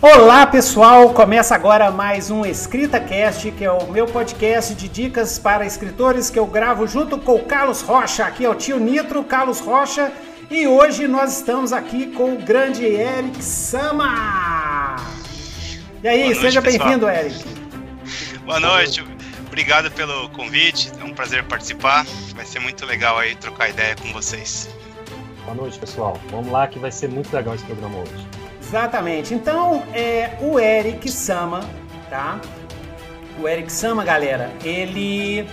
Olá pessoal, começa agora mais um Escrita Cast, que é o meu podcast de dicas para escritores que eu gravo junto com o Carlos Rocha. Aqui é o tio Nitro, Carlos Rocha, e hoje nós estamos aqui com o grande Eric Sama. E aí, noite, seja bem-vindo, Eric. Boa noite, obrigado pelo convite, é um prazer participar. Vai ser muito legal aí trocar ideia com vocês. Boa noite, pessoal. Vamos lá que vai ser muito legal esse programa hoje. Exatamente. Então, é o Eric Sama, tá? O Eric Sama, galera, ele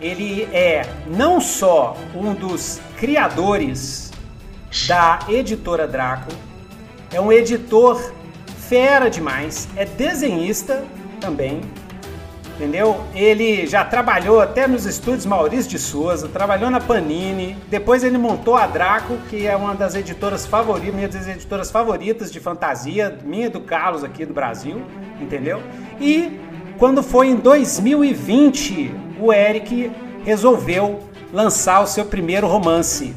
ele é não só um dos criadores da editora Draco, é um editor fera demais, é desenhista também, entendeu? Ele já trabalhou até nos estúdios Maurício de Souza, trabalhou na Panini, depois ele montou a Draco, que é uma das editoras favoritas, minhas editoras favoritas de fantasia, minha do Carlos aqui do Brasil, entendeu? E quando foi em 2020, o Eric resolveu lançar o seu primeiro romance.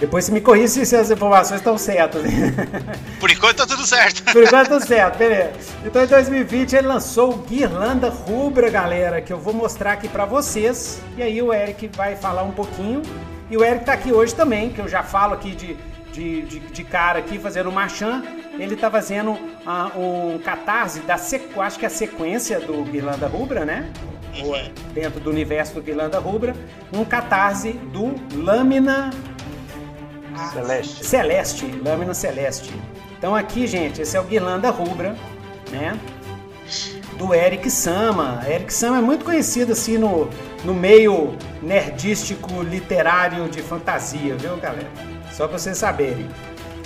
Depois você me corrige se as informações estão certas. Por enquanto tá tudo certo. Por enquanto tudo certo, beleza. Então em 2020 ele lançou o Guirlanda Rubra, galera, que eu vou mostrar aqui pra vocês. E aí o Eric vai falar um pouquinho. E o Eric tá aqui hoje também, que eu já falo aqui de, de, de, de cara aqui, fazendo o Marchand. Ele tá fazendo ah, um catarse da sequ... acho que é a sequência do Guirlanda Rubra, né? É dentro do universo do Guirlanda Rubra, um catarse do Lâmina Celeste. Celeste, Lâmina Celeste. Então aqui, gente, esse é o Guirlanda Rubra, né? Do Eric Sama. Eric Sama é muito conhecido assim no, no meio nerdístico literário de fantasia, viu, galera? Só pra vocês saberem.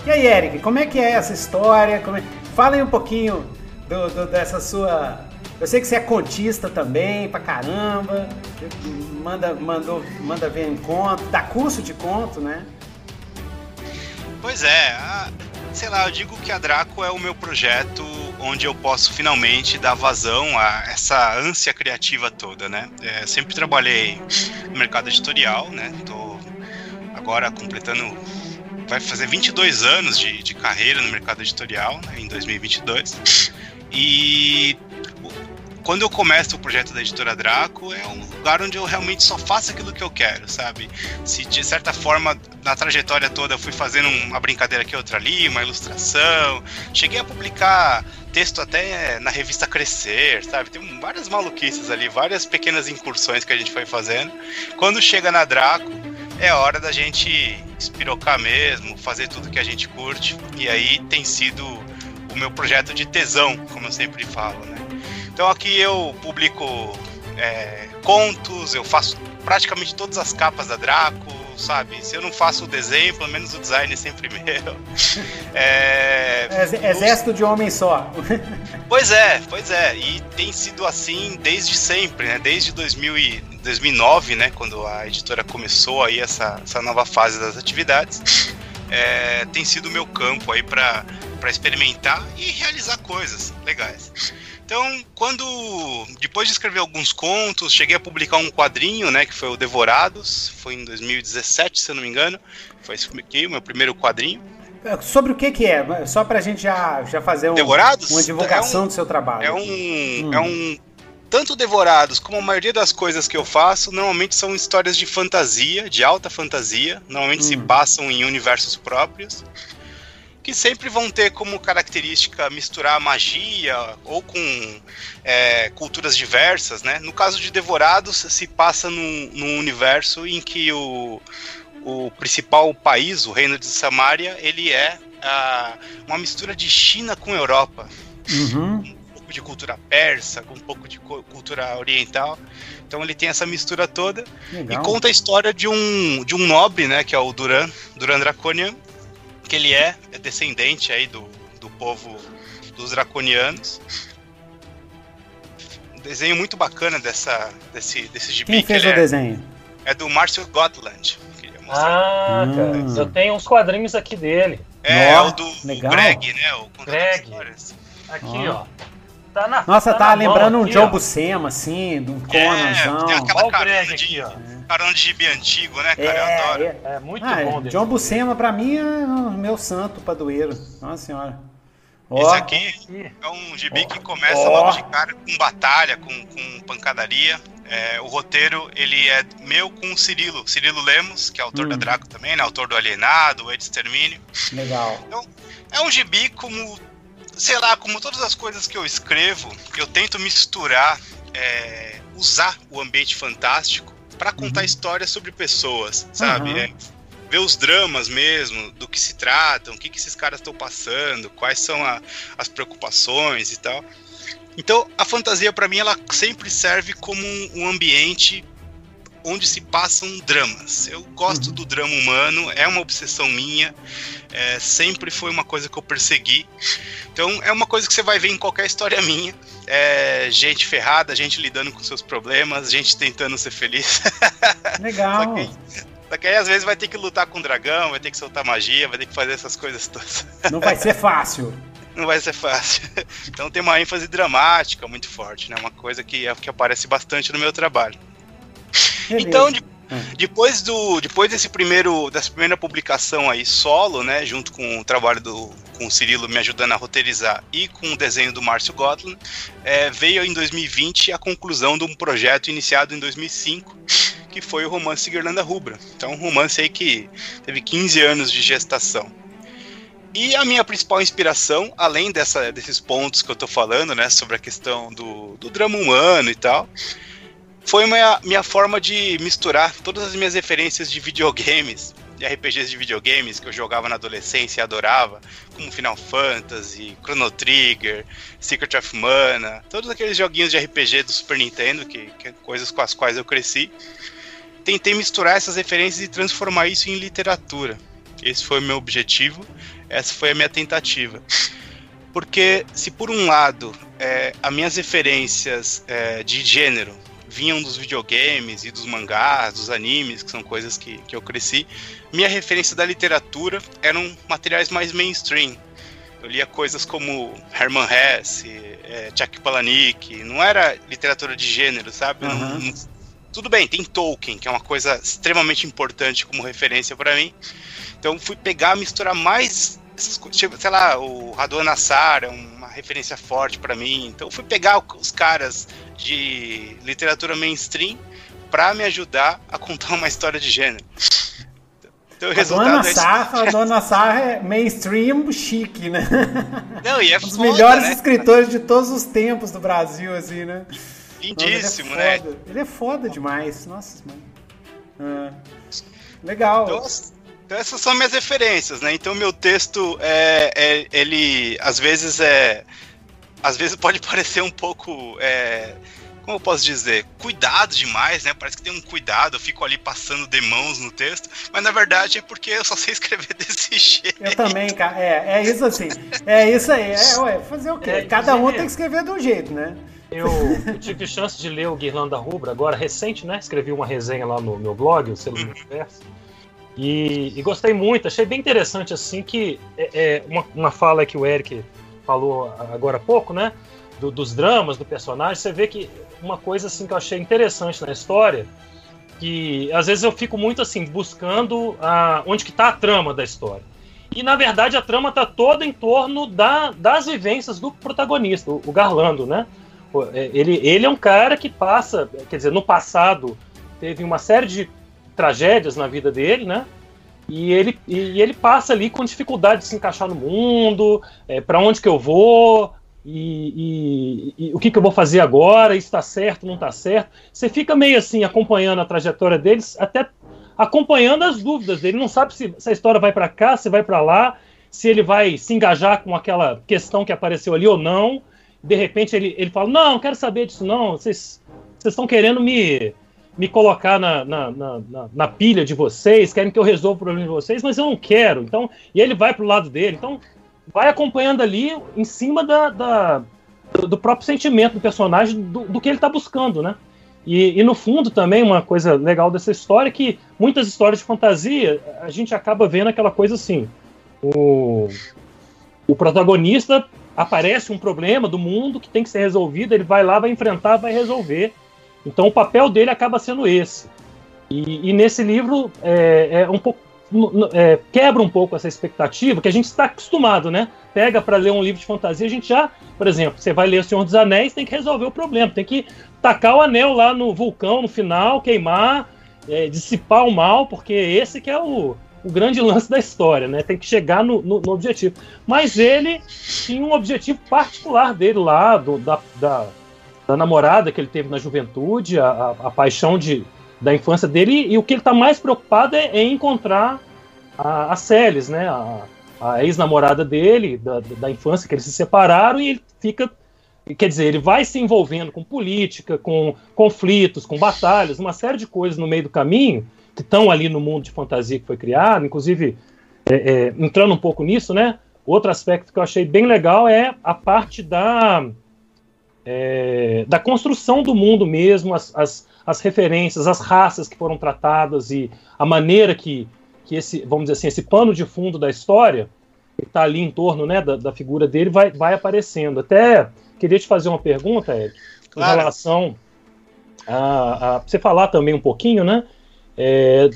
E aí, Eric, como é que é essa história? Como é... Fala aí um pouquinho do, do- dessa sua. Eu sei que você é contista também, pra caramba. Manda, mandou, manda ver em conto, dá curso de conto, né? Pois é, a- sei lá, eu digo que a Draco é o meu projeto onde eu posso finalmente dar vazão a essa ânsia criativa toda, né? É, sempre trabalhei no mercado editorial, né? Tô agora completando, vai fazer 22 anos de, de carreira no mercado editorial, né, em 2022. E quando eu começo o projeto da editora Draco, é um lugar onde eu realmente só faço aquilo que eu quero, sabe? Se de certa forma, na trajetória toda, eu fui fazendo uma brincadeira aqui, outra ali, uma ilustração, cheguei a publicar texto até na revista Crescer, sabe? Tem várias maluquices ali, várias pequenas incursões que a gente foi fazendo. Quando chega na Draco, é hora da gente espirocar mesmo, fazer tudo que a gente curte, e aí tem sido o meu projeto de tesão, como eu sempre falo, né? Então aqui eu publico é, contos, eu faço praticamente todas as capas da Draco, sabe? Se eu não faço o desenho, pelo menos o design é sempre meu. É, Ex- Exército de homem só. Pois é, pois é. E tem sido assim desde sempre, né? Desde 2000 e 2009, né? Quando a editora começou aí essa, essa nova fase das atividades. É, tem sido o meu campo aí para experimentar e realizar coisas legais. Então, quando depois de escrever alguns contos, cheguei a publicar um quadrinho, né, que foi o Devorados, foi em 2017, se eu não me engano. Foi esse aqui, o meu primeiro quadrinho. Sobre o que que é? Só pra gente já, já fazer um- Devorados? uma divulgação É um- do seu trabalho. É um, é um tanto Devorados como a maioria das coisas que eu faço, normalmente são histórias de fantasia, de alta fantasia, normalmente se Hum. passam em universos próprios, que sempre vão ter como característica misturar magia ou com é, culturas diversas, né? No caso de Devorados, se passa num, num universo em que o, o principal país, o Reino de Samaria, ele é ah, uma mistura de China com Europa Uhum. um pouco de cultura persa, com um pouco de cultura oriental. Então ele tem essa mistura toda Legal. e conta a história de um de um nobre, né, que é o Duran, Duran Draconian, que ele é, é descendente aí do, do povo dos draconianos. Um desenho muito bacana dessa desse desse gibi Quem que fez ele o é, desenho? é do Márcio Gotland. Mostrar. Ah, Hum. cara, eu tenho uns quadrinhos aqui dele. é, Ó, o do legal. Greg, né, o Greg. histórias. Aqui, Ó. ó. Tá na Nossa, tá tá na lembrando mão um aqui, John ó. Buscema, assim, do É, Conanzão. tem aquela Ó o carona Greg de, aqui, ó. Carona de gibi antigo, né, cara? eu É, adoro. é. É muito Ah, bom. John Buscema pra mim é o meu santo padroeiro. Nossa senhora. Esse aqui é um gibi que começa oh. logo de cara com batalha, com, com pancadaria. É, o roteiro ele é meu com o Cirilo, Cirilo Lemos, que é autor hum. da Draco também, né? Autor do Alienado, o Extermínio. Legal. Então, é um gibi como, sei lá, como todas as coisas que eu escrevo, eu tento misturar, é, usar o ambiente fantástico para contar uhum. histórias sobre pessoas, sabe? Uhum. É, ver os dramas mesmo, do que se tratam, o que, que esses caras estão passando, quais são a, as preocupações e tal. Então, a fantasia para mim ela sempre serve como um, ambiente onde se passam dramas. Eu gosto uhum. do drama humano, é uma obsessão minha, é, sempre foi uma coisa que eu persegui. Então, é uma coisa que você vai ver em qualquer história minha. É gente ferrada, gente lidando com seus problemas, gente tentando ser feliz. Legal. Só que, só que aí às vezes vai ter que lutar com o dragão, vai ter que soltar magia, vai ter que fazer essas coisas todas. Não vai ser fácil. Não vai ser fácil. Então tem uma ênfase dramática muito forte, né? Uma coisa que, é, que aparece bastante no meu trabalho. Beleza. Então, de, hum. depois do depois desse primeiro dessa primeira publicação aí solo, né, junto com o trabalho do com o Cirilo me ajudando a roteirizar e com o desenho do Márcio Gotland, é, veio em 2020 a conclusão de um projeto iniciado em 2005 que foi o romance Guirlanda Rubra. Então, um romance aí que teve 15 anos de gestação. E a minha principal inspiração, além dessa, desses pontos que eu tô falando, né, sobre a questão do, do drama humano e tal, foi minha, minha forma de misturar todas as minhas referências de videogames, de RPGs de videogames que eu jogava na adolescência e adorava, como Final Fantasy, Chrono Trigger, Secret of Mana, todos aqueles joguinhos de RPG do Super Nintendo, que, que coisas com as quais eu cresci tentei misturar essas referências e transformar isso em literatura. Esse foi o meu objetivo, essa foi a minha tentativa. Porque se por um lado é, as minhas referências é, de gênero vinham dos videogames e dos mangás, dos animes, que são coisas que, que eu cresci, minha referência da literatura eram materiais mais mainstream. Eu lia coisas como Herman Hesse, é, Chuck Palahniuk, não era literatura de gênero, sabe? Uhum. Não, não, tudo bem, tem Tolkien, que é uma coisa extremamente importante como referência para mim. Então fui pegar, misturar mais, tipo, sei lá, o Radon Nassar é uma referência forte para mim. Então fui pegar os caras de literatura mainstream para me ajudar a contar uma história de gênero. Então, o resultado é Dona é a Dona Sarra é mainstream chique, né? Não, e é um dos foda, melhores né? escritores de todos os tempos do Brasil, assim, né? Lindíssimo, ele é né? Ele é foda demais. Nossa, mano. Ah, legal. Então, então, essas são minhas referências, né? Então meu texto é, é, ele às vezes é às vezes pode parecer um pouco é, como eu posso dizer, cuidado demais, né? Parece que tem um cuidado, eu fico ali passando demãos no texto, mas na verdade é porque eu só sei escrever desse jeito. Eu também, cara. É, é isso assim. É isso aí. É, ué, fazer o quê? É, Cada um tem que escrever de um jeito, né? Eu, eu, tive chance de ler o Guirlanda Rubra, agora recente, né? Escrevi uma resenha lá no meu blog, o Selo do Universo. E, e, gostei muito, achei bem interessante, assim, que é, é uma, uma, fala que o Eric falou agora há pouco, né? Do, dos dramas do personagem, você vê que uma coisa assim que eu achei interessante na história, que às vezes eu fico muito assim, buscando a, onde que tá a trama da história. E na verdade a trama tá toda em torno da, das vivências do protagonista, o, o Garlando, né? É, ele, ele é um cara que passa, quer dizer, no passado teve uma série de tragédias na vida dele, né? E ele, e ele passa ali com dificuldade de se encaixar no mundo, é, para onde que eu vou, e, e, e, o que, que eu vou fazer agora, está certo, não está certo. Você fica meio assim acompanhando a trajetória deles, até acompanhando as dúvidas dele. Não sabe se, se a história vai para cá, se vai para lá, se ele vai se engajar com aquela questão que apareceu ali ou não de repente ele, ele fala: Não, não quero saber disso, não. Vocês estão querendo me, me colocar na, na, na, na, pilha de vocês, querem que eu resolva o problema de vocês, mas eu não quero. Então, e ele vai pro lado dele. Então, vai acompanhando ali em cima da, da do próprio sentimento do personagem, do, do que ele está buscando, né? E, e, no fundo também uma coisa legal dessa história é que muitas histórias de fantasia a gente acaba vendo aquela coisa assim: o, o protagonista aparece um problema do mundo que tem que ser resolvido, ele vai lá, vai enfrentar, vai resolver. Então o papel dele acaba sendo esse. E, e nesse livro é, é um pouco é, quebra um pouco essa expectativa que a gente está acostumado, né? pega para ler um livro de fantasia, a gente já, por exemplo, você vai ler O Senhor dos Anéis, tem que resolver o problema, tem que tacar o anel lá no vulcão no final, queimar, é, dissipar o mal, porque esse que é o, o grande lance da história, né? Tem que chegar no, no, no objetivo. Mas ele tinha um objetivo particular dele lá, do, da, da, da, namorada que ele teve na juventude, a, a, a paixão de, da infância dele, e, o que ele está mais preocupado é, é encontrar a, a né? A, a ex-namorada dele, da, da infância, que eles se separaram, e ele fica. Quer dizer, ele vai se envolvendo com política, com conflitos, com batalhas, uma série de coisas no meio do caminho que estão ali no mundo de fantasia que foi criado, inclusive é, é, entrando um pouco nisso, né? Outro aspecto que eu achei bem legal é a parte da, é, da construção do mundo mesmo, as, as, as, referências, as raças que foram tratadas e a maneira que, que esse, vamos dizer assim, esse pano de fundo da história que está ali em torno né, da, da, figura dele vai, vai aparecendo. Até queria te fazer uma pergunta, Eric, claro. em relação a, a você falar também um pouquinho, né? É,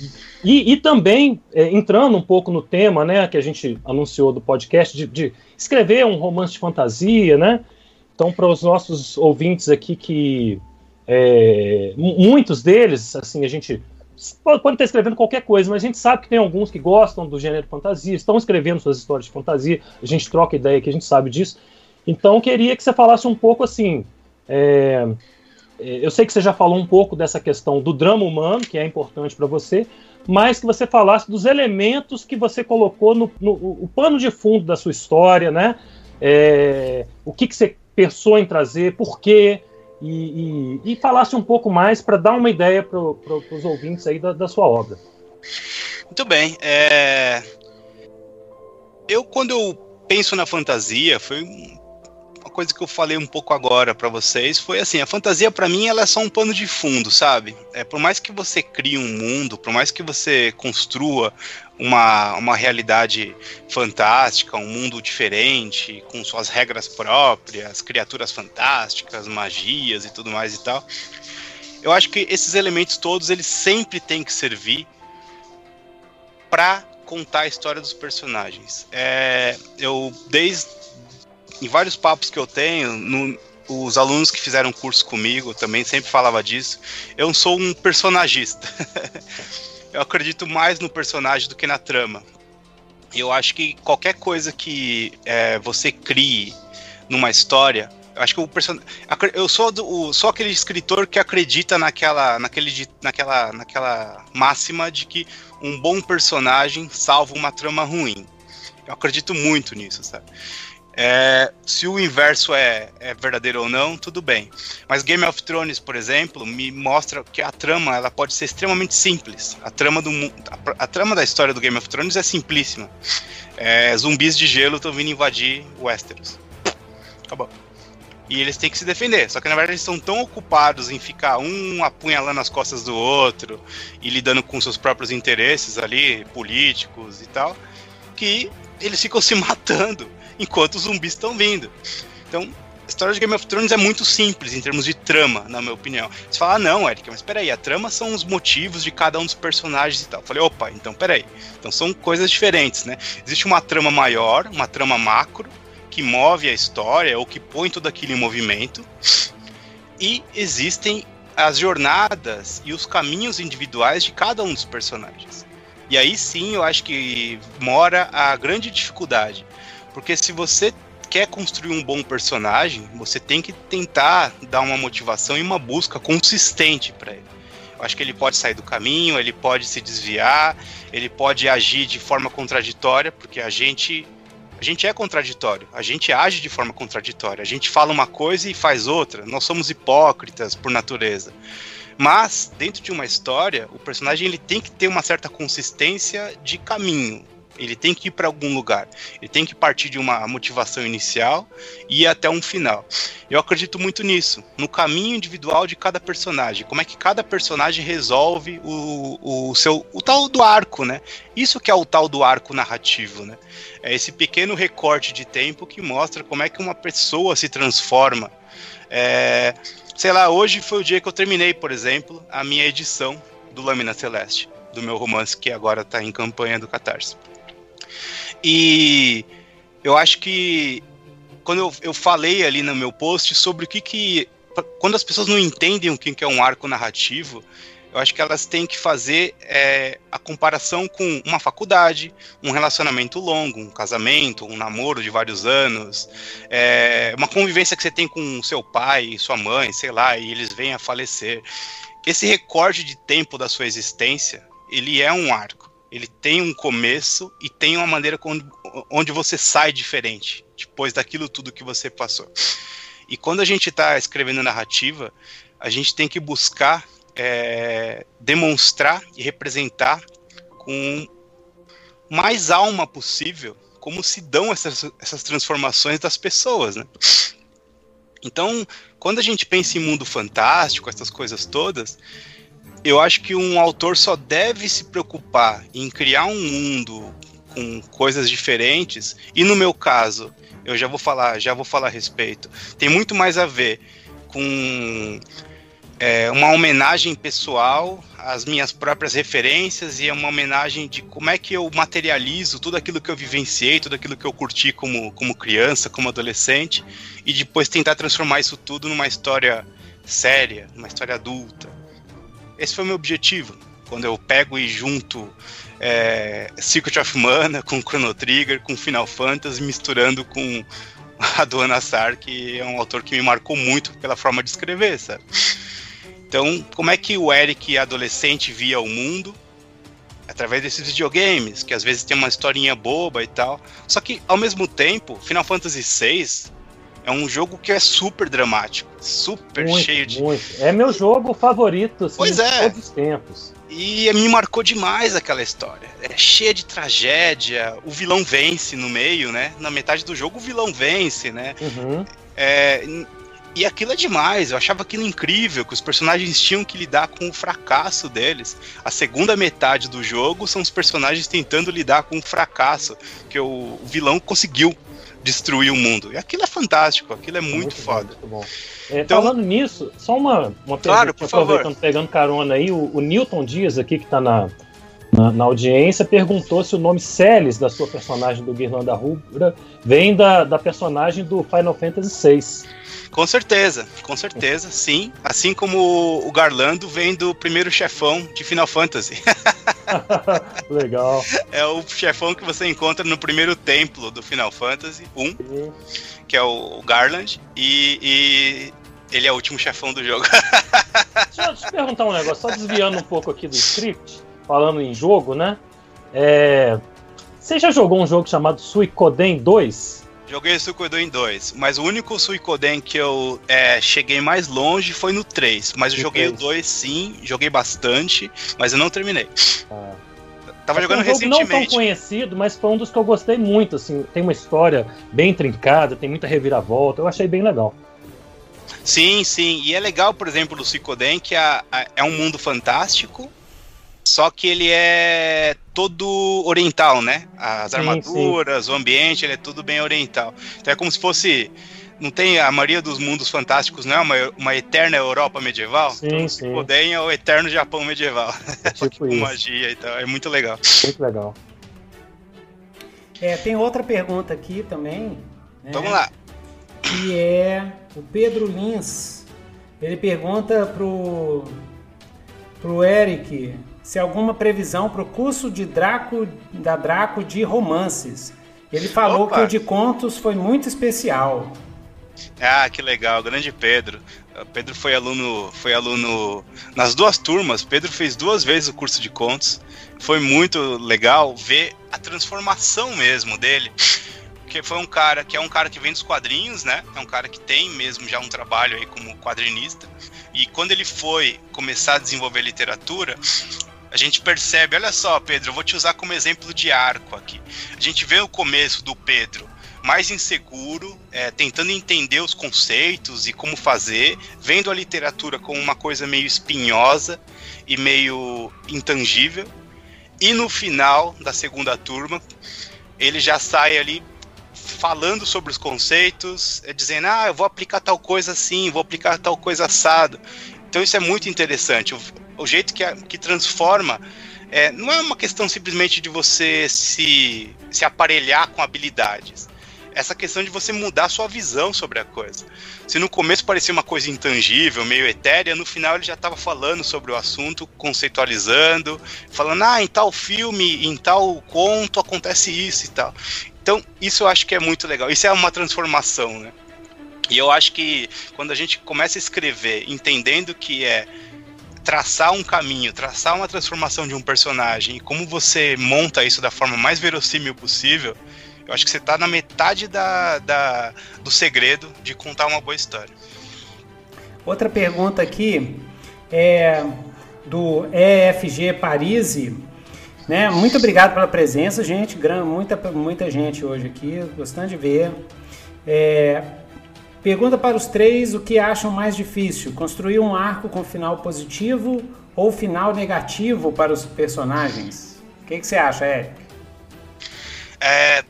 e, e, também, é, entrando um pouco no tema né, que a gente anunciou do podcast, de, de escrever um romance de fantasia, né? Então, para os nossos ouvintes aqui que é, muitos deles, assim, a gente pode, pode estar escrevendo qualquer coisa, mas a gente sabe que tem alguns que gostam do gênero fantasia, estão escrevendo suas histórias de fantasia, a gente troca ideia que a gente sabe disso. Então, queria que você falasse um pouco assim. É, é, eu sei que você já falou um pouco dessa questão do drama humano, que é importante para você, mas que você falasse dos elementos que você colocou no, no o pano de fundo da sua história, né? É, o que, que você pensou em trazer, por quê, e, e, e falasse um pouco mais para dar uma ideia para pro, os ouvintes aí da, da, sua obra. Muito bem. É... Eu, quando eu penso na fantasia, foi coisa que eu falei um pouco agora para vocês foi assim, a fantasia para mim ela é só um pano de fundo, sabe? É por mais que você crie um mundo, por mais que você construa uma, uma realidade fantástica, um mundo diferente, com suas regras próprias, criaturas fantásticas, magias e tudo mais e tal. Eu acho que esses elementos todos eles sempre têm que servir para contar a história dos personagens. É, eu desde em vários papos que eu tenho, no, os alunos que fizeram curso comigo também sempre falava disso. Eu sou um personagista. eu acredito mais no personagem do que na trama. Eu acho que qualquer coisa que é, você crie numa história, eu acho que o personagem, eu sou do, sou aquele escritor que acredita naquela, naquele, naquela, naquela máxima de que um bom personagem salva uma trama ruim. Eu acredito muito nisso, sabe? É, se o inverso é, é, verdadeiro ou não, tudo bem. Mas Game of Thrones, por exemplo, me mostra que a trama ela pode ser extremamente simples. A trama, do, a, a trama da história do Game of Thrones é simplíssima. É, zumbis de gelo estão vindo invadir Westeros. Acabou. E eles têm que se defender. Só que na verdade eles estão tão ocupados em ficar um apunhalando as costas do outro e lidando com seus próprios interesses ali, políticos e tal, que eles ficam se matando enquanto os zumbis estão vindo. Então, a história de Game of Thrones é muito simples em termos de trama, na minha opinião. Você fala, ah, não, Eric, mas peraí, a trama são os motivos de cada um dos personagens e tal. Eu falei, opa, então peraí. Então são coisas diferentes, né? Existe uma trama maior, uma trama macro, que move a história ou que põe tudo aquilo em movimento. E existem as jornadas e os caminhos individuais de cada um dos personagens. E aí sim eu acho que mora a grande dificuldade. Porque se você quer construir um bom personagem, você tem que tentar dar uma motivação e uma busca consistente para ele. Eu acho que ele pode sair do caminho, ele pode se desviar, ele pode agir de forma contraditória, porque a gente a gente é contraditório, a gente age de forma contraditória, a gente fala uma coisa e faz outra. Nós somos hipócritas por natureza. Mas dentro de uma história, o personagem ele tem que ter uma certa consistência de caminho. Ele tem que ir para algum lugar. Ele tem que partir de uma motivação inicial e ir até um final. Eu acredito muito nisso, no caminho individual de cada personagem. Como é que cada personagem resolve o, o seu o tal do arco, né? Isso que é o tal do arco narrativo, né? É esse pequeno recorte de tempo que mostra como é que uma pessoa se transforma. É, sei lá, hoje foi o dia que eu terminei, por exemplo, a minha edição do Lâmina Celeste, do meu romance que agora está em campanha do Catarse. E eu acho que quando eu, eu falei ali no meu post sobre o que que. Quando as pessoas não entendem o que é um arco narrativo, eu acho que elas têm que fazer é, a comparação com uma faculdade, um relacionamento longo, um casamento, um namoro de vários anos, é, uma convivência que você tem com seu pai, sua mãe, sei lá, e eles vêm a falecer. Esse recorte de tempo da sua existência, ele é um arco. Ele tem um começo e tem uma maneira onde você sai diferente depois daquilo tudo que você passou. E quando a gente está escrevendo narrativa, a gente tem que buscar é, demonstrar e representar com mais alma possível como se dão essas, essas transformações das pessoas, né? Então, quando a gente pensa em mundo fantástico, essas coisas todas, eu acho que um autor só deve se preocupar em criar um mundo com coisas diferentes, e no meu caso, eu já vou falar, já vou falar a respeito, tem muito mais a ver com é uma homenagem pessoal às minhas próprias referências e é uma homenagem de como é que eu materializo tudo aquilo que eu vivenciei, tudo aquilo que eu curti como, como criança, como adolescente, e depois tentar transformar isso tudo numa história séria, numa história adulta. Esse foi o meu objetivo. Quando eu pego e junto é, Secret of Mana com Chrono Trigger, com Final Fantasy, misturando com a do Anassar, que é um autor que me marcou muito pela forma de escrever, sabe? Então, como é que o Eric, adolescente, via o mundo? Através desses videogames, que às vezes tem uma historinha boba e tal. Só que, ao mesmo tempo, Final Fantasy VI é um jogo que é super dramático, super muito, cheio de. Muito. É meu jogo favorito, assim, pois é. todos os tempos. E me marcou demais aquela história. É cheia de tragédia, o vilão vence no meio, né? Na metade do jogo o vilão vence, né? Uhum. É, e aquilo é demais, eu achava aquilo incrível, que os personagens tinham que lidar com o fracasso deles. A segunda metade do jogo são os personagens tentando lidar com o fracasso, que o vilão conseguiu destruir o mundo. E aquilo é fantástico, aquilo é muito, muito foda. Bom, muito é, então, falando nisso, só uma, uma claro, pergunta, aproveitando, pegando carona aí, o, o Newton Dias aqui, que está na, na, na, audiência, perguntou se o nome Celis da sua personagem do Guirlanda Rubra vem da, da personagem do Final Fantasy VI. Com certeza, com certeza, sim. Assim como o Garlando vem do primeiro chefão de Final Fantasy. Legal. É o chefão que você encontra no primeiro templo do Final Fantasy 1, sim. que é o Garland, e, e ele é o último chefão do jogo. deixa, eu te perguntar um negócio, só desviando um pouco aqui do script, falando em jogo, né? É... Você já jogou um jogo chamado Suicoden 2? Joguei o Suicoden 2, mas o único Suicoden que eu é, cheguei mais longe foi no 3. Mas eu joguei 3. o 2 sim, joguei bastante, mas eu não terminei. Ah. Tava é jogando um jogo recentemente. não tão conhecido, mas foi um dos que eu gostei muito, assim, tem uma história bem trincada, tem muita reviravolta, eu achei bem legal. Sim, sim, e é legal, por exemplo, do Suicoden, que é, é um mundo fantástico, só que ele é todo oriental, né? As sim, armaduras, sim. o ambiente, ele é tudo bem oriental. Então é como se fosse. Não tem a maioria dos mundos fantásticos, não é uma, uma eterna Europa medieval? Sim, então, sim. Poden é o eterno Japão medieval. É tipo com magia e tal. É muito legal. Muito legal. É, tem outra pergunta aqui também. Né? Vamos lá. Que é o Pedro Lins. Ele pergunta pro, pro Eric se alguma previsão para o curso de Draco da Draco de romances. Ele falou Opa. que o de contos foi muito especial. Ah, que legal, grande Pedro. Pedro foi aluno, foi aluno nas duas turmas. Pedro fez duas vezes o curso de contos. Foi muito legal ver a transformação mesmo dele. Porque foi um cara que é um cara que vem dos quadrinhos, né? É um cara que tem mesmo já um trabalho aí como quadrinista. E quando ele foi começar a desenvolver literatura, a gente percebe, olha só, Pedro, eu vou te usar como exemplo de arco aqui. A gente vê o começo do Pedro mais inseguro, é, tentando entender os conceitos e como fazer, vendo a literatura como uma coisa meio espinhosa e meio intangível. E no final da segunda turma, ele já sai ali falando sobre os conceitos, é, dizendo: ah, eu vou aplicar tal coisa assim, vou aplicar tal coisa assado. Então isso é muito interessante o jeito que, que transforma é, não é uma questão simplesmente de você se, se aparelhar com habilidades. essa questão de você mudar a sua visão sobre a coisa. Se no começo parecia uma coisa intangível, meio etérea, no final ele já estava falando sobre o assunto, conceitualizando, falando, ah, em tal filme, em tal conto acontece isso e tal. Então, isso eu acho que é muito legal. Isso é uma transformação, né? E eu acho que quando a gente começa a escrever entendendo que é traçar um caminho, traçar uma transformação de um personagem e como você monta isso da forma mais verossímil possível, eu acho que você está na metade da, da, do segredo de contar uma boa história. Outra pergunta aqui é do EFG Parisi. Né? Muito obrigado pela presença, gente. Muita, muita gente hoje aqui, gostando de ver. É, pergunta para os três o que acham mais difícil: construir um arco com final positivo ou final negativo para os personagens? O que, que você acha, Eric? É,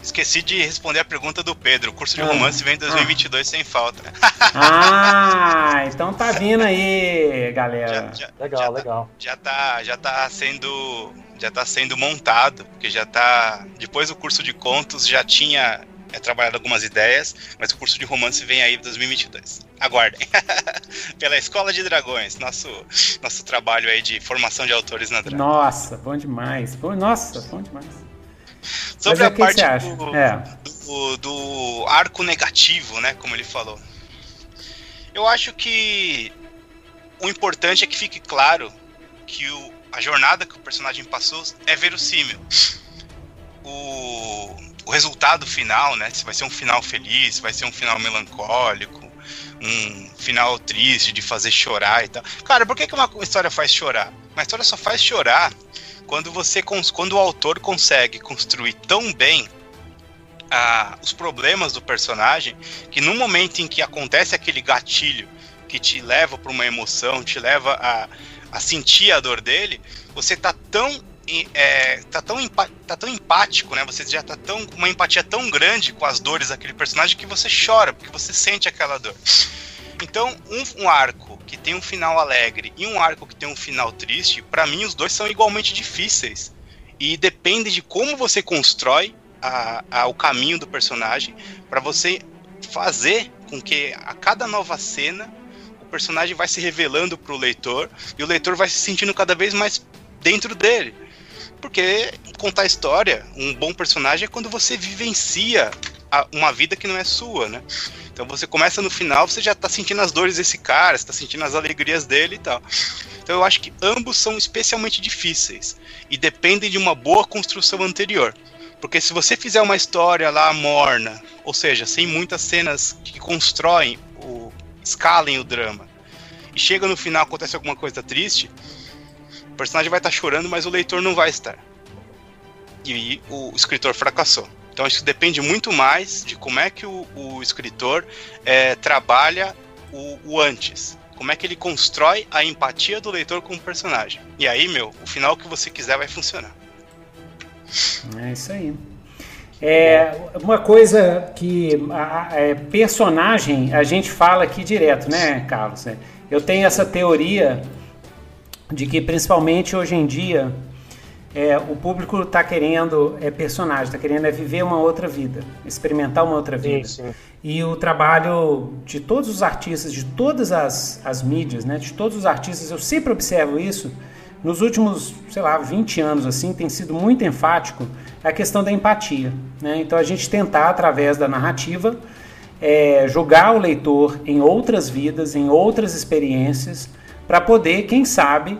esqueci de responder a pergunta do Pedro. O curso de ah, romance vem em 2022 ah. sem falta. Ah, então tá vindo aí, galera. Já, já, legal, já tá- legal. Tá, já tá, já tá sendo, já tá sendo montado, porque já tá. Depois do curso de contos já tinha é, trabalhado algumas ideias, mas o curso de romance vem aí em 2022. Aguardem. Pela Escola de Dragões, nosso, nosso trabalho aí de formação de autores na Dragon. Nossa, bom demais. Nossa, bom demais. Sobre a parte do, é. do, do, arco negativo, né? Como ele falou. Eu acho que o importante é que fique claro que o, a jornada que o personagem passou é verossímil. O, o resultado final, né? Se vai ser um final feliz, se vai ser um final melancólico, um final triste de fazer chorar e tal. Cara, por que, que uma história faz chorar? Uma história só faz chorar quando você quando o autor consegue construir tão bem ah, os problemas do personagem que no momento em que acontece aquele gatilho que te leva para uma emoção, te leva a, a sentir a dor dele, você tá tão é, tá, tão tá tão empático, né? Você já tá tão uma empatia tão grande com as dores daquele personagem que você chora, porque você sente aquela dor. Então, um, um arco que tem um final alegre e um arco que tem um final triste, para mim os dois são igualmente difíceis. E depende de como você constrói a, a, o caminho do personagem para você fazer com que a cada nova cena o personagem vai se revelando para o leitor e o leitor vai se sentindo cada vez mais dentro dele. Porque contar história, um bom personagem é quando você vivencia uma vida que não é sua, né? Então você começa no final, você já tá sentindo as dores desse cara, você tá sentindo as alegrias dele e tal. Então eu acho que ambos são especialmente difíceis e dependem de uma boa construção anterior. Porque se você fizer uma história lá morna, ou seja, sem muitas cenas que constroem, o, escalem o drama, e chega no final acontece alguma coisa triste, o personagem vai estar tá chorando, mas o leitor não vai estar. E o escritor fracassou. Então isso depende muito mais de como é que o, o escritor é, trabalha o, o, antes. Como é que ele constrói a empatia do leitor com o personagem. E aí, meu, o final que você quiser vai funcionar. É isso aí. É, uma coisa que a, a, é, personagem a gente fala aqui direto, né, Carlos? Eu tenho essa teoria de que principalmente hoje em dia é, o público está querendo é personagem, está querendo é viver uma outra vida, experimentar uma outra vida. Sim, sim. E o trabalho de todos os artistas, de todas as, as mídias, né, de todos os artistas, eu sempre observo isso, nos últimos, sei lá, 20 anos, assim, tem sido muito enfático a questão da empatia. Né? Então a gente tentar, através da narrativa, é, jogar o leitor em outras vidas, em outras experiências, para poder, quem sabe,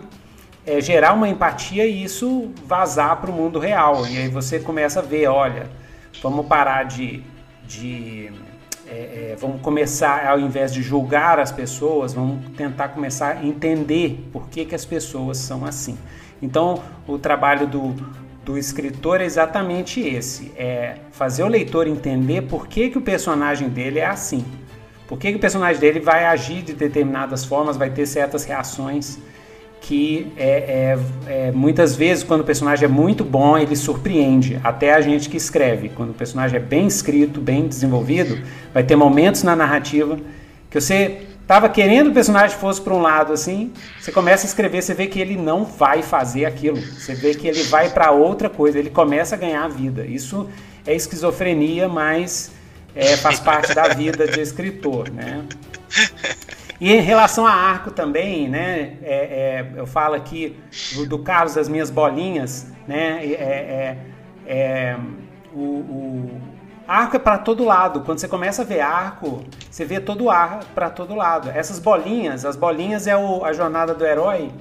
é, gerar uma empatia e isso vazar para o mundo real. E aí você começa a ver, olha, vamos parar de. de é, é, vamos começar, ao invés de julgar as pessoas, vamos tentar começar a entender por que, que as pessoas são assim. Então, o trabalho do, do escritor é exatamente esse: é fazer o leitor entender por que, que o personagem dele é assim. Por que, que o personagem dele vai agir de determinadas formas, vai ter certas reações que é, é, é, muitas vezes quando o personagem é muito bom ele surpreende até a gente que escreve. Quando o personagem é bem escrito bem desenvolvido vai ter momentos na narrativa que você estava querendo que o personagem fosse para um lado assim você começa a escrever você vê que ele não vai fazer aquilo. Você vê que ele vai para outra coisa ele começa a ganhar vida. Isso é esquizofrenia, mas é, faz parte da vida de escritor, né? E em relação a arco também, né? É, é, eu falo aqui do, do Carlos das minhas bolinhas, né? É, é, é o, o, arco é para todo lado. Quando você começa a ver arco, você vê todo o ar para todo lado. Essas bolinhas, as bolinhas é o, a jornada do herói,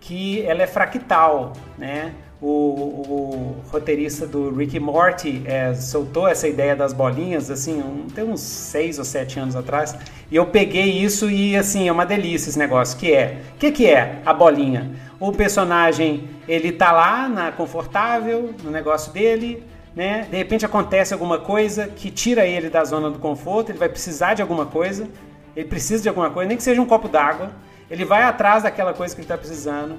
que ela é fractal, né? O, o, roteirista do Rick Morty é, soltou essa ideia das bolinhas, assim, um, tem uns seis ou sete anos atrás, e eu peguei isso e, assim, é uma delícia esse negócio, que é, o que, que é a bolinha? O personagem, ele tá lá, na confortável, no negócio dele, né, de repente acontece alguma coisa que tira ele da zona do conforto, ele vai precisar de alguma coisa, ele precisa de alguma coisa, nem que seja um copo d'água, ele vai atrás daquela coisa que ele está precisando,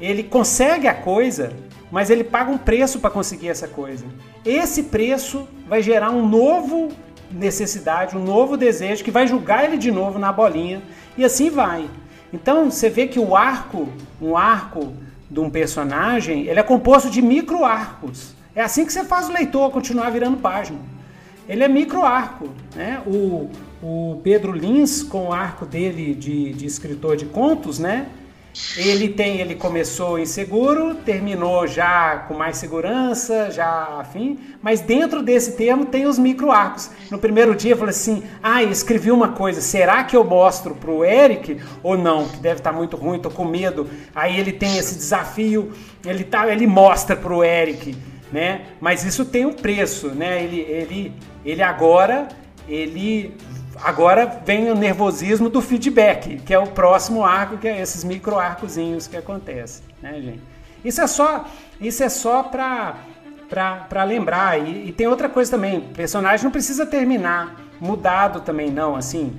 ele consegue a coisa, mas ele paga um preço para conseguir essa coisa. Esse preço vai gerar um novo necessidade, um novo desejo que vai julgar ele de novo na bolinha e assim vai. Então você vê que o arco, um arco de um personagem, ele é composto de micro arcos. É assim que você faz o leitor continuar virando página. Ele é micro arco, né? O, o Pedro Lins com o arco dele de, de escritor de contos, né? Ele tem, ele começou inseguro, terminou já com mais segurança, já afim, mas dentro desse termo tem os micro arcos. No primeiro dia eu falei assim: "Ah, escrevi uma coisa, será que eu mostro pro Eric ou não? Que deve estar tá muito ruim, tô com medo". Aí ele tem esse desafio, ele tá, ele mostra pro Eric, né? Mas isso tem um preço, né? Ele ele ele agora ele Agora vem o nervosismo do feedback, que é o próximo arco, que é esses micro arcozinhos que acontecem, né, gente? Isso é só, isso é só para para lembrar. E, e, tem outra coisa também, o personagem não precisa terminar mudado também não, assim.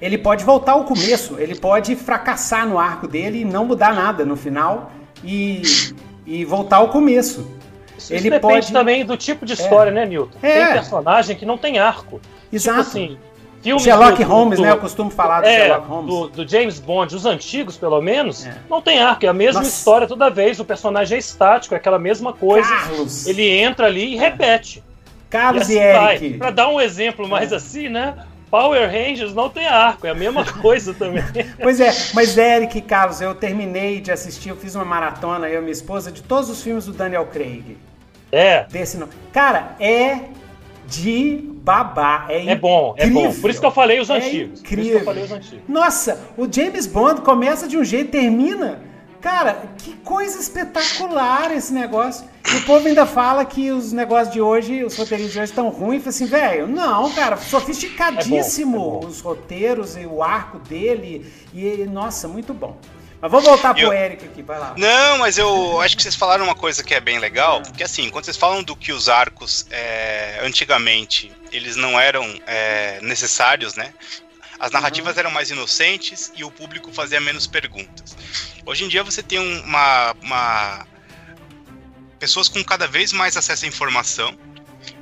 Ele pode voltar ao começo, ele pode fracassar no arco dele e não mudar nada no final e, e voltar ao começo. Isso ele depende pode... também do tipo de história, é. né, Newton? É. Tem personagem que não tem arco. Exato. Tipo assim, filmes Sherlock do, Holmes, do, né? Eu costumo falar do é, Sherlock Holmes. Do, do, James Bond, os antigos, pelo menos, é. não tem arco. É a mesma Nossa. história toda vez. O personagem é estático, é aquela mesma coisa. Carlos. Ele entra ali e é. repete. Carlos e, assim e Eric. Para dar um exemplo mais é. assim, né? Power Rangers não tem arco, é a mesma coisa também. pois é, mas Eric e Carlos, eu terminei de assistir, eu fiz uma maratona, eu e minha esposa, de todos os filmes do Daniel Craig. É. Desse não. Cara, é de babá. É, é bom, é bom. Por isso que eu falei os é antigos. Incrível. Falei os antigos. Nossa, o James Bond começa de um jeito e termina. Cara, que coisa espetacular esse negócio. E o povo ainda fala que os negócios de hoje, os roteiros de hoje estão ruins. Fala assim, velho, não, cara, sofisticadíssimo é bom, é bom. os roteiros e o arco dele. E, nossa, muito bom. Mas vamos voltar pro eu... Eric aqui, vai lá. Não, mas eu acho que vocês falaram uma coisa que é bem legal, porque assim, quando vocês falam do que os arcos é, antigamente eles não eram é, necessários, né? As narrativas uhum. eram mais inocentes e o público fazia menos perguntas. Hoje em dia você tem uma, uma pessoas com cada vez mais acesso à informação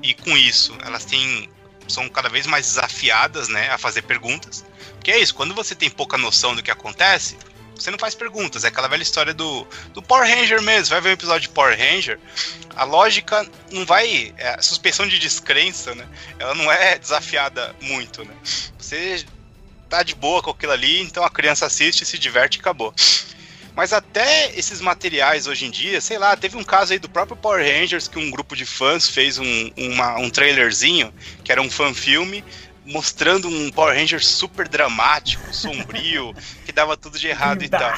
e com isso elas têm são cada vez mais desafiadas, né, a fazer perguntas. Que é isso, quando você tem pouca noção do que acontece, você não faz perguntas. É aquela velha história do, do Power Ranger mesmo. Vai ver um episódio de Power Ranger. A lógica não vai. É, a suspensão de descrença, né? Ela não é desafiada muito, né? Você tá de boa com aquilo ali, então a criança assiste, se diverte e acabou. Mas até esses materiais hoje em dia, sei lá, teve um caso aí do próprio Power Rangers que um grupo de fãs fez um, uma, um trailerzinho, que era um fan filme, mostrando um Power Ranger super dramático, sombrio, que dava tudo de errado e tal.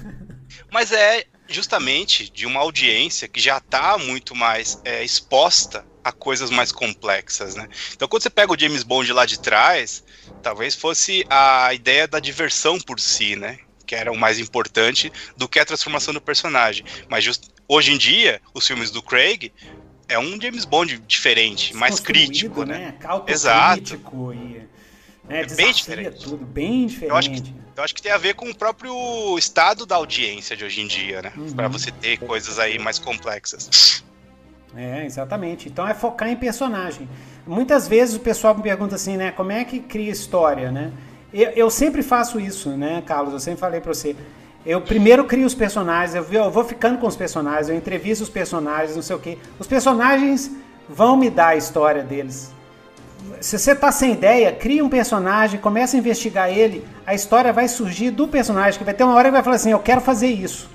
Mas é justamente de uma audiência que já está muito mais é, exposta a coisas mais complexas, né? Então, quando você pega o James Bond lá de trás, talvez fosse a ideia da diversão por si, né? Que era o mais importante do que a transformação do personagem. Mas just, hoje em dia, os filmes do Craig é um James Bond diferente, mais crítico, né? né? Exato. E, né, é bem diferente. tudo, bem diferente. Eu acho, que, eu acho que tem a ver com o próprio estado da audiência de hoje em dia, né? Uhum. Para você ter coisas aí mais complexas. É, exatamente. Então é focar em personagem. Muitas vezes o pessoal me pergunta assim, né? Como é que cria história, né? Eu, eu sempre faço isso, né, Carlos? Eu sempre falei para você. Eu primeiro crio os personagens, eu, vou ficando com os personagens, eu entrevisto os personagens, não sei o quê. Os personagens vão me dar a história deles. Se você tá sem ideia, cria um personagem, começa a investigar ele, a história vai surgir do personagem, que vai ter uma hora que vai falar assim, eu quero fazer isso.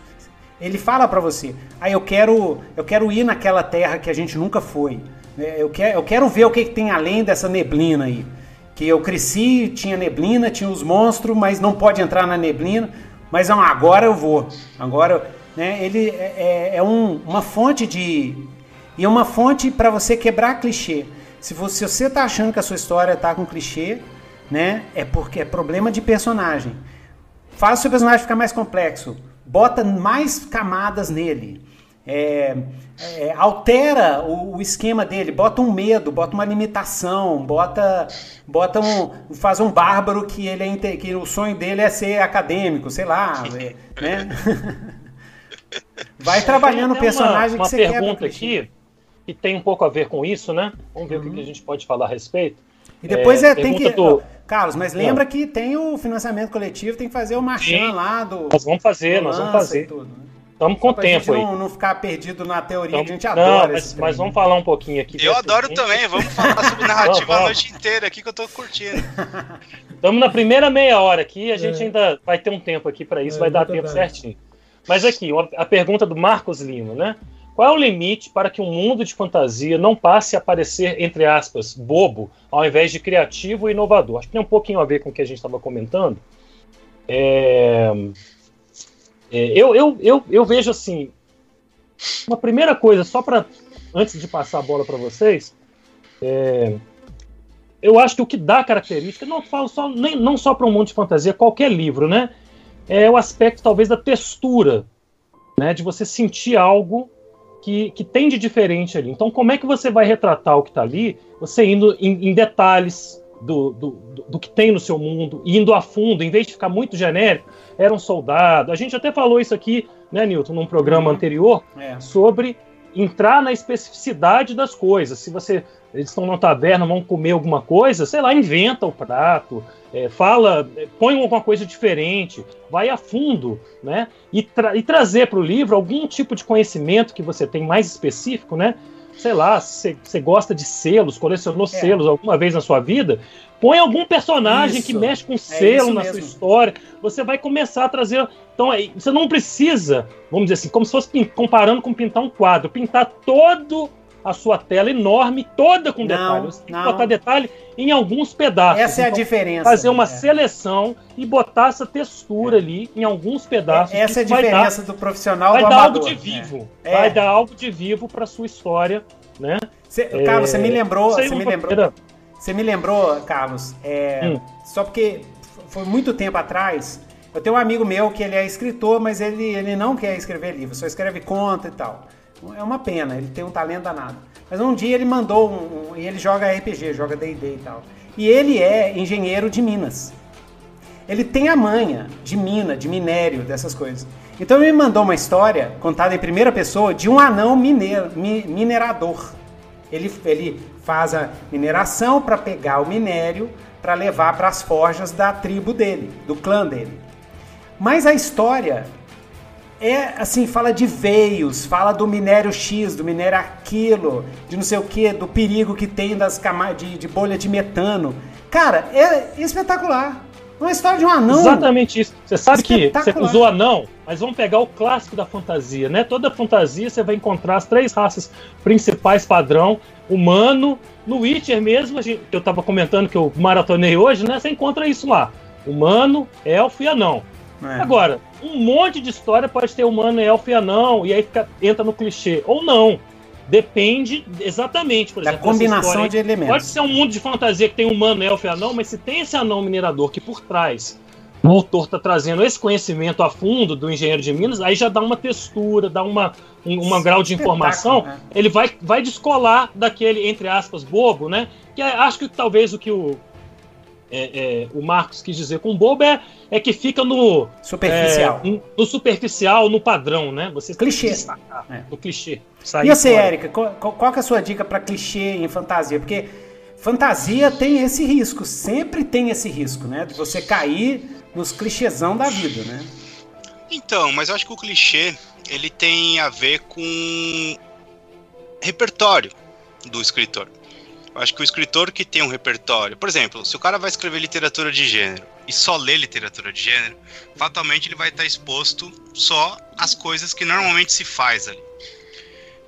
Ele fala para você, ah, eu quero, eu quero ir naquela terra que a gente nunca foi. É, eu quero, eu quero ver o que, que tem além dessa neblina aí. Que eu cresci, tinha neblina, tinha os monstros, mas não pode entrar na neblina. Mas não, agora eu vou. Agora, né, ele é, é, é um, uma fonte de. E é uma fonte para você quebrar clichê. Se você, se você tá achando que a sua história tá com clichê, né, é porque é problema de personagem. Faz o seu personagem ficar mais complexo. Bota mais camadas nele é, é, altera o, o, esquema dele, bota um medo, bota uma limitação, bota, bota um, faz um bárbaro que ele é, que o sonho dele é ser acadêmico, sei lá, é, né? Vai trabalhando o personagem uma, uma que você pergunta aqui que tem um pouco a ver com isso, né? Vamos ver uhum. o que a gente pode falar a respeito. E depois é, é tem que. Do... Carlos, mas lembra Não. que tem o financiamento coletivo, tem que fazer o marchand lá do. Nós vamos fazer, nós vamos fazer. Tudo, né? Estamos com tempo aí. Não, não ficar perdido na teoria, que a gente adora. Não, mas, mas, vamos falar um pouquinho aqui. Eu adoro também, vamos falar sobre narrativa a noite inteira aqui que eu tô curtindo. Estamos na primeira meia hora aqui, a gente é. ainda vai ter um tempo aqui para isso, é, vai dar tempo certinho. Mas aqui, a pergunta do Marcos Lima, né? Qual é o limite para que um mundo de fantasia não passe a parecer, entre aspas, bobo, ao invés de criativo e inovador? Acho que tem um pouquinho a ver com o que a gente estava comentando. É... É, eu, eu, eu, eu vejo assim, uma primeira coisa, só para antes de passar a bola para vocês, é, eu acho que o que dá característica, não falo só, nem, não só para um mundo de fantasia, qualquer livro, né? É o aspecto talvez da textura, né? De você sentir algo que, que tem de diferente ali. Então, como é que você vai retratar o que está ali? Você indo em, em detalhes, do, do, do, que tem no seu mundo, indo a fundo, em vez de ficar muito genérico, era um soldado. A gente até falou isso aqui, né, Newton, num programa uhum. anterior, é. sobre entrar na especificidade das coisas. Se você eles estão na taverna, vão comer alguma coisa, sei lá, inventa o prato, é, fala, põe alguma coisa diferente, vai a fundo, né? E, tra e trazer para o livro algum tipo de conhecimento que você tem mais específico, né? Sei lá, você gosta de selos, colecionou é. selos alguma vez na sua vida, põe algum personagem isso. que mexe com é selo na mesmo. sua história. Você vai começar a trazer. Então, você não precisa, vamos dizer assim, como se fosse comparando com pintar um quadro, pintar todo a sua tela enorme, toda com detalhes. Você tem que botar detalhe em alguns pedaços. Essa então, é a então, diferença. Fazer uma é. seleção e botar essa textura é. ali em alguns pedaços. Essa é a diferença dar, do profissional vai do dar amador. algo de vivo. É. Vai dar algo de vivo para sua história, né? Cê, Carlos, você me lembrou, você me lembrou. Você me lembrou, Carlos, hum. só porque foi muito tempo atrás. Eu tenho um amigo meu que ele é escritor, mas ele, ele não quer escrever livro, só escreve conta e tal. É uma pena, ele tem um talento danado. Mas um dia ele mandou um, um e ele joga RPG, joga D&D e tal. E ele é engenheiro de minas. Ele tem a manha de mina, de minério, dessas coisas. Então ele me mandou uma história contada em primeira pessoa de um anão mineiro, mi, minerador. Ele, ele faz a mineração para pegar o minério para levar para as forjas da tribo dele, do clã dele. Mas a história é assim, fala de veios, fala do minério X, do minério aquilo, de não sei o que, do perigo que tem das camadas de, de, bolha de metano. Cara, é espetacular. Uma história de um anão. Exatamente isso. Você sabe que você usou anão, mas vamos pegar o clássico da fantasia, né? Toda fantasia você vai encontrar as três raças principais padrão: humano, no Witcher mesmo, que eu tava comentando que eu maratonei hoje, né? Você encontra isso lá: humano, elfo e anão. É. Agora, um monte de história pode ter humano, elfo e anão, e aí fica, entra no clichê. Ou não. Depende exatamente, por exemplo. Da combinação de elementos. Pode ser um mundo de fantasia que tem humano, elfo e anão, mas se tem esse anão minerador que por trás o autor está trazendo esse conhecimento a fundo do engenheiro de Minas, aí já dá uma textura, dá uma, um uma grau de informação, né? ele vai, vai descolar daquele, entre aspas, bobo, né? Que é, acho que talvez o que o, é, é, o Marcos quis dizer com bobo é, é que fica no superficial, é, no, superficial, no padrão, né? Você clichê, destacar, é. no clichê. E você, Érica, qual, qual é a sua dica para clichê em fantasia? Porque fantasia tem esse risco, sempre tem esse risco, né? De você cair nos clichêsão da vida, né? Então, mas eu acho que o clichê ele tem a ver com repertório do escritor. Acho que o escritor que tem um repertório, por exemplo, se o cara vai escrever literatura de gênero e só lê literatura de gênero, fatalmente ele vai estar exposto só às coisas que normalmente se faz ali.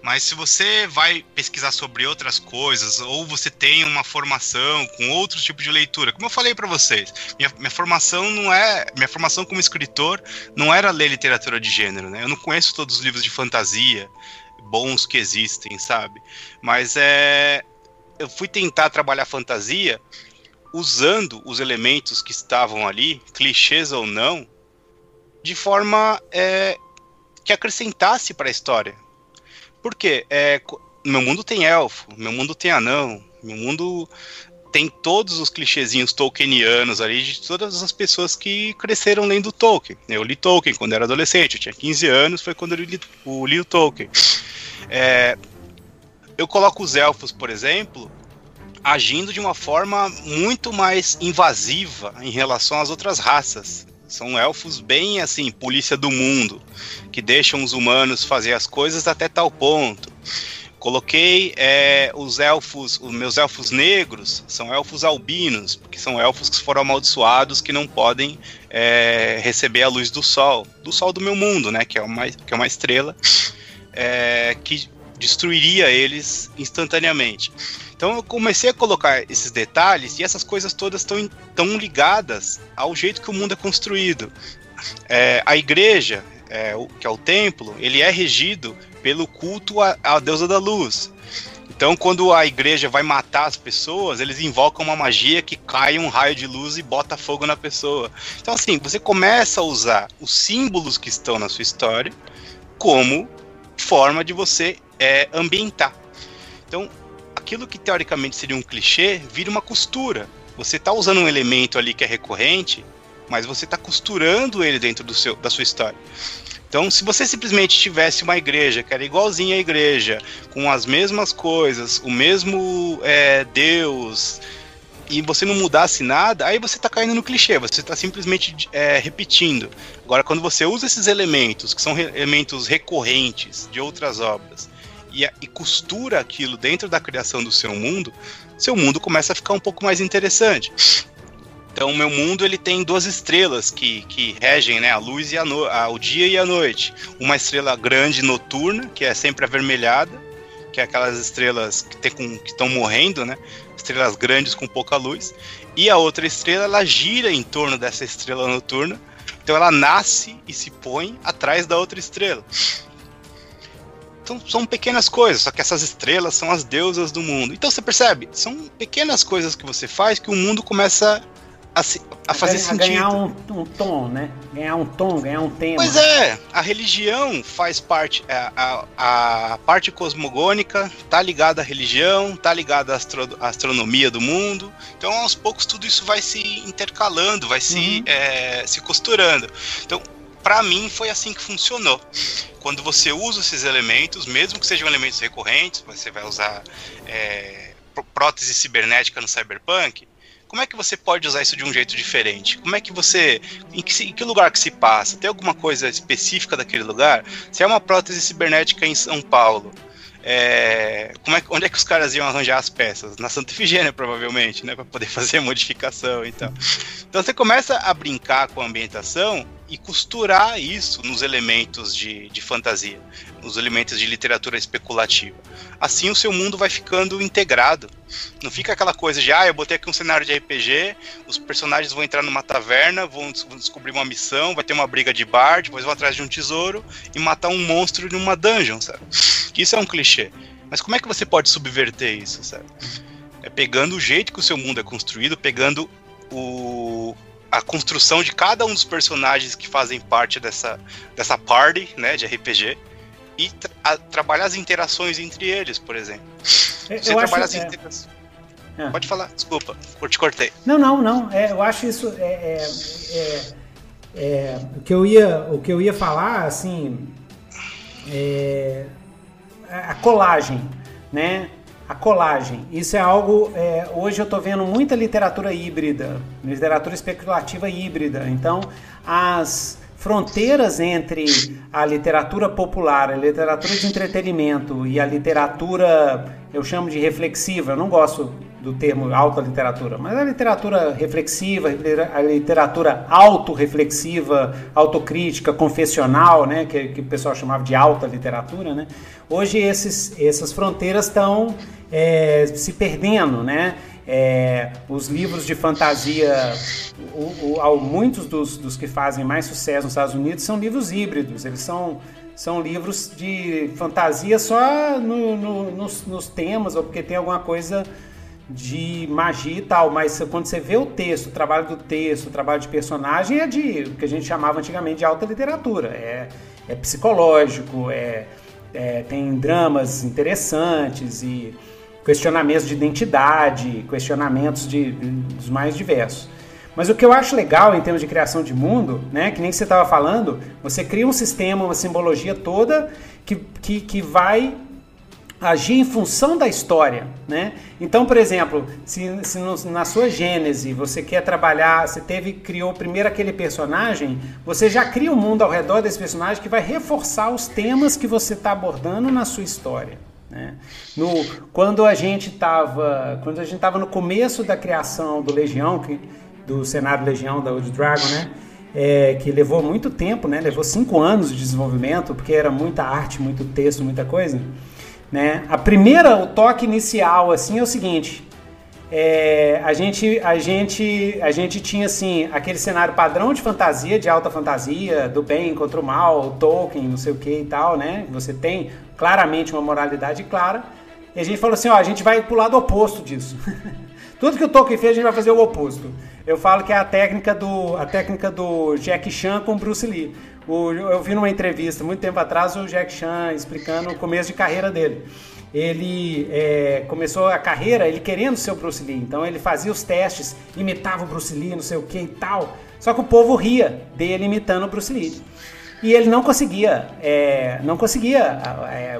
Mas se você vai pesquisar sobre outras coisas, ou você tem uma formação com outros tipos de leitura, como eu falei para vocês, minha, minha, formação não é. Minha formação como escritor não era ler literatura de gênero, né? Eu não conheço todos os livros de fantasia bons que existem, sabe? Mas é. Eu fui tentar trabalhar fantasia usando os elementos que estavam ali, clichês ou não, de forma é, que acrescentasse para a história porque é, meu mundo tem elfo, meu mundo tem anão, meu mundo tem todos os clichêzinhos tolkienianos ali de todas as pessoas que cresceram lendo Tolkien. Eu li Tolkien quando era adolescente, eu tinha 15 anos, foi quando eu li o, li o Tolkien. É, eu coloco os elfos, por exemplo, agindo de uma forma muito mais invasiva em relação às outras raças. São elfos bem assim, polícia do mundo, que deixam os humanos fazer as coisas até tal ponto. Coloquei é, os elfos, os meus elfos negros são elfos albinos, porque são elfos que foram amaldiçoados que não podem é, receber a luz do sol, do sol do meu mundo, né? Que é uma, que é uma estrela é, que destruiria eles instantaneamente. Então eu comecei a colocar esses detalhes e essas coisas todas estão tão ligadas ao jeito que o mundo é construído. É, a igreja, é, o, que é o templo, ele é regido pelo culto à, à deusa da luz. Então, quando a igreja vai matar as pessoas, eles invocam uma magia que cai um raio de luz e bota fogo na pessoa. Então, assim, você começa a usar os símbolos que estão na sua história como forma de você é, ambientar. Então, aquilo que teoricamente seria um clichê vira uma costura. Você está usando um elemento ali que é recorrente, mas você está costurando ele dentro do seu, da sua história. Então, se você simplesmente tivesse uma igreja que era igualzinha à igreja, com as mesmas coisas, o mesmo é, Deus, e você não mudasse nada, aí você está caindo no clichê, você está simplesmente é, repetindo. Agora, quando você usa esses elementos, que são re elementos recorrentes de outras obras, e, e costura aquilo dentro da criação do seu mundo, seu mundo começa a ficar um pouco mais interessante. Então, o meu mundo ele tem duas estrelas que, que regem né, a luz e a no, a, o dia e a noite. Uma estrela grande noturna, que é sempre avermelhada, que é aquelas estrelas que estão morrendo, né? Estrelas grandes com pouca luz. E a outra estrela, ela gira em torno dessa estrela noturna. Então, ela nasce e se põe atrás da outra estrela. Então são pequenas coisas, só que essas estrelas são as deusas do mundo. Então você percebe, são pequenas coisas que você faz que o mundo começa a, a fazer sentido. ganhar um, um, tom, né? Ganhar um tom, ganhar um tema. Pois é, a religião faz parte, a, a, a parte cosmogônica tá ligada à religião, tá ligada à, astro, à, astronomia do mundo. Então aos poucos tudo isso vai se intercalando, vai se, uhum. é, se costurando. Então para mim foi assim que funcionou. Quando você usa esses elementos, mesmo que sejam elementos recorrentes, você vai usar é, prótese cibernética no cyberpunk, como é que você pode usar isso de um jeito diferente? Como é que você. Em que, em que, lugar que se passa? Tem alguma coisa específica daquele lugar? Se é uma prótese cibernética em São Paulo, é, como é, onde é que os caras iam arranjar as peças? Na Santa Efigênia, provavelmente, né? Para poder fazer a modificação então. Então você começa a brincar com a ambientação e costurar isso nos elementos de, de fantasia, nos elementos de literatura especulativa. Assim o seu mundo vai ficando integrado. Não fica aquela coisa de, ah, eu botei aqui um cenário de RPG, os personagens vão entrar numa taverna, vão, vão descobrir uma missão, vai ter uma briga de bar, depois vão atrás de um tesouro e matar um monstro numa dungeon, sabe? Isso é um clichê. Mas como é que você pode subverter isso, sabe? É pegando o jeito que o seu mundo é construído, pegando o, a construção de cada um dos personagens que fazem parte dessa, dessa party, né, de RPG, e tra a, trabalhar as interações entre eles, por exemplo. Eu Você trabalha as é. interações. É. Pode falar, desculpa, eu te cortei. Não, não, não. É, eu acho isso. É, é, é, o, que eu ia, o que eu ia falar, assim. A colagem, né? A colagem. Isso é algo. É, hoje eu estou vendo muita literatura híbrida, literatura especulativa híbrida. Então, as fronteiras entre a literatura popular, a literatura de entretenimento e a literatura, eu chamo de reflexiva, eu não gosto do termo alta literatura, mas a literatura reflexiva, a literatura autorreflexiva, autocrítica, confessional, né, que, que o pessoal chamava de alta literatura, né? Hoje esses, essas fronteiras estão é, se perdendo, né? É, os livros de fantasia, o, o, muitos dos, dos que fazem mais sucesso nos Estados Unidos são livros híbridos, eles são, são livros de fantasia só no, no, nos, nos temas ou porque tem alguma coisa de magia e tal, mas quando você vê o texto, o trabalho do texto, o trabalho de personagem é de o que a gente chamava antigamente de alta literatura, é, é psicológico, é, é tem dramas interessantes e questionamentos de identidade, questionamentos de, dos mais diversos. Mas o que eu acho legal em termos de criação de mundo, né, que nem você estava falando, você cria um sistema, uma simbologia toda que, que, que vai agir em função da história, né? Então, por exemplo, se, se no, na sua gênese você quer trabalhar, você teve criou primeiro aquele personagem, você já cria um mundo ao redor desse personagem que vai reforçar os temas que você está abordando na sua história. Né? No, quando a gente estava quando a gente estava no começo da criação do Legião, que, do cenário Legião da Old Dragon, né? É, que levou muito tempo, né? Levou cinco anos de desenvolvimento, porque era muita arte, muito texto, muita coisa. Né? A primeira, o toque inicial, assim, é o seguinte: é, a gente, a gente, a gente tinha assim aquele cenário padrão de fantasia, de alta fantasia, do bem contra o mal, Tolkien, não sei o que e tal, né? Você tem claramente uma moralidade clara. E a gente falou assim, ó, a gente vai pro lado oposto disso. Tudo que o Tolkien fez, a gente vai fazer o oposto. Eu falo que é a técnica do, a técnica do Jack Chan com Bruce Lee. O, eu vi numa entrevista muito tempo atrás o Jack Chan explicando o começo de carreira dele ele é, começou a carreira ele querendo ser o Bruce Lee. Então ele fazia os testes, imitava o Bruce Lee, não sei o que e tal. Só que o povo ria dele imitando o Bruce Lee. E ele não conseguia, é, não conseguia é,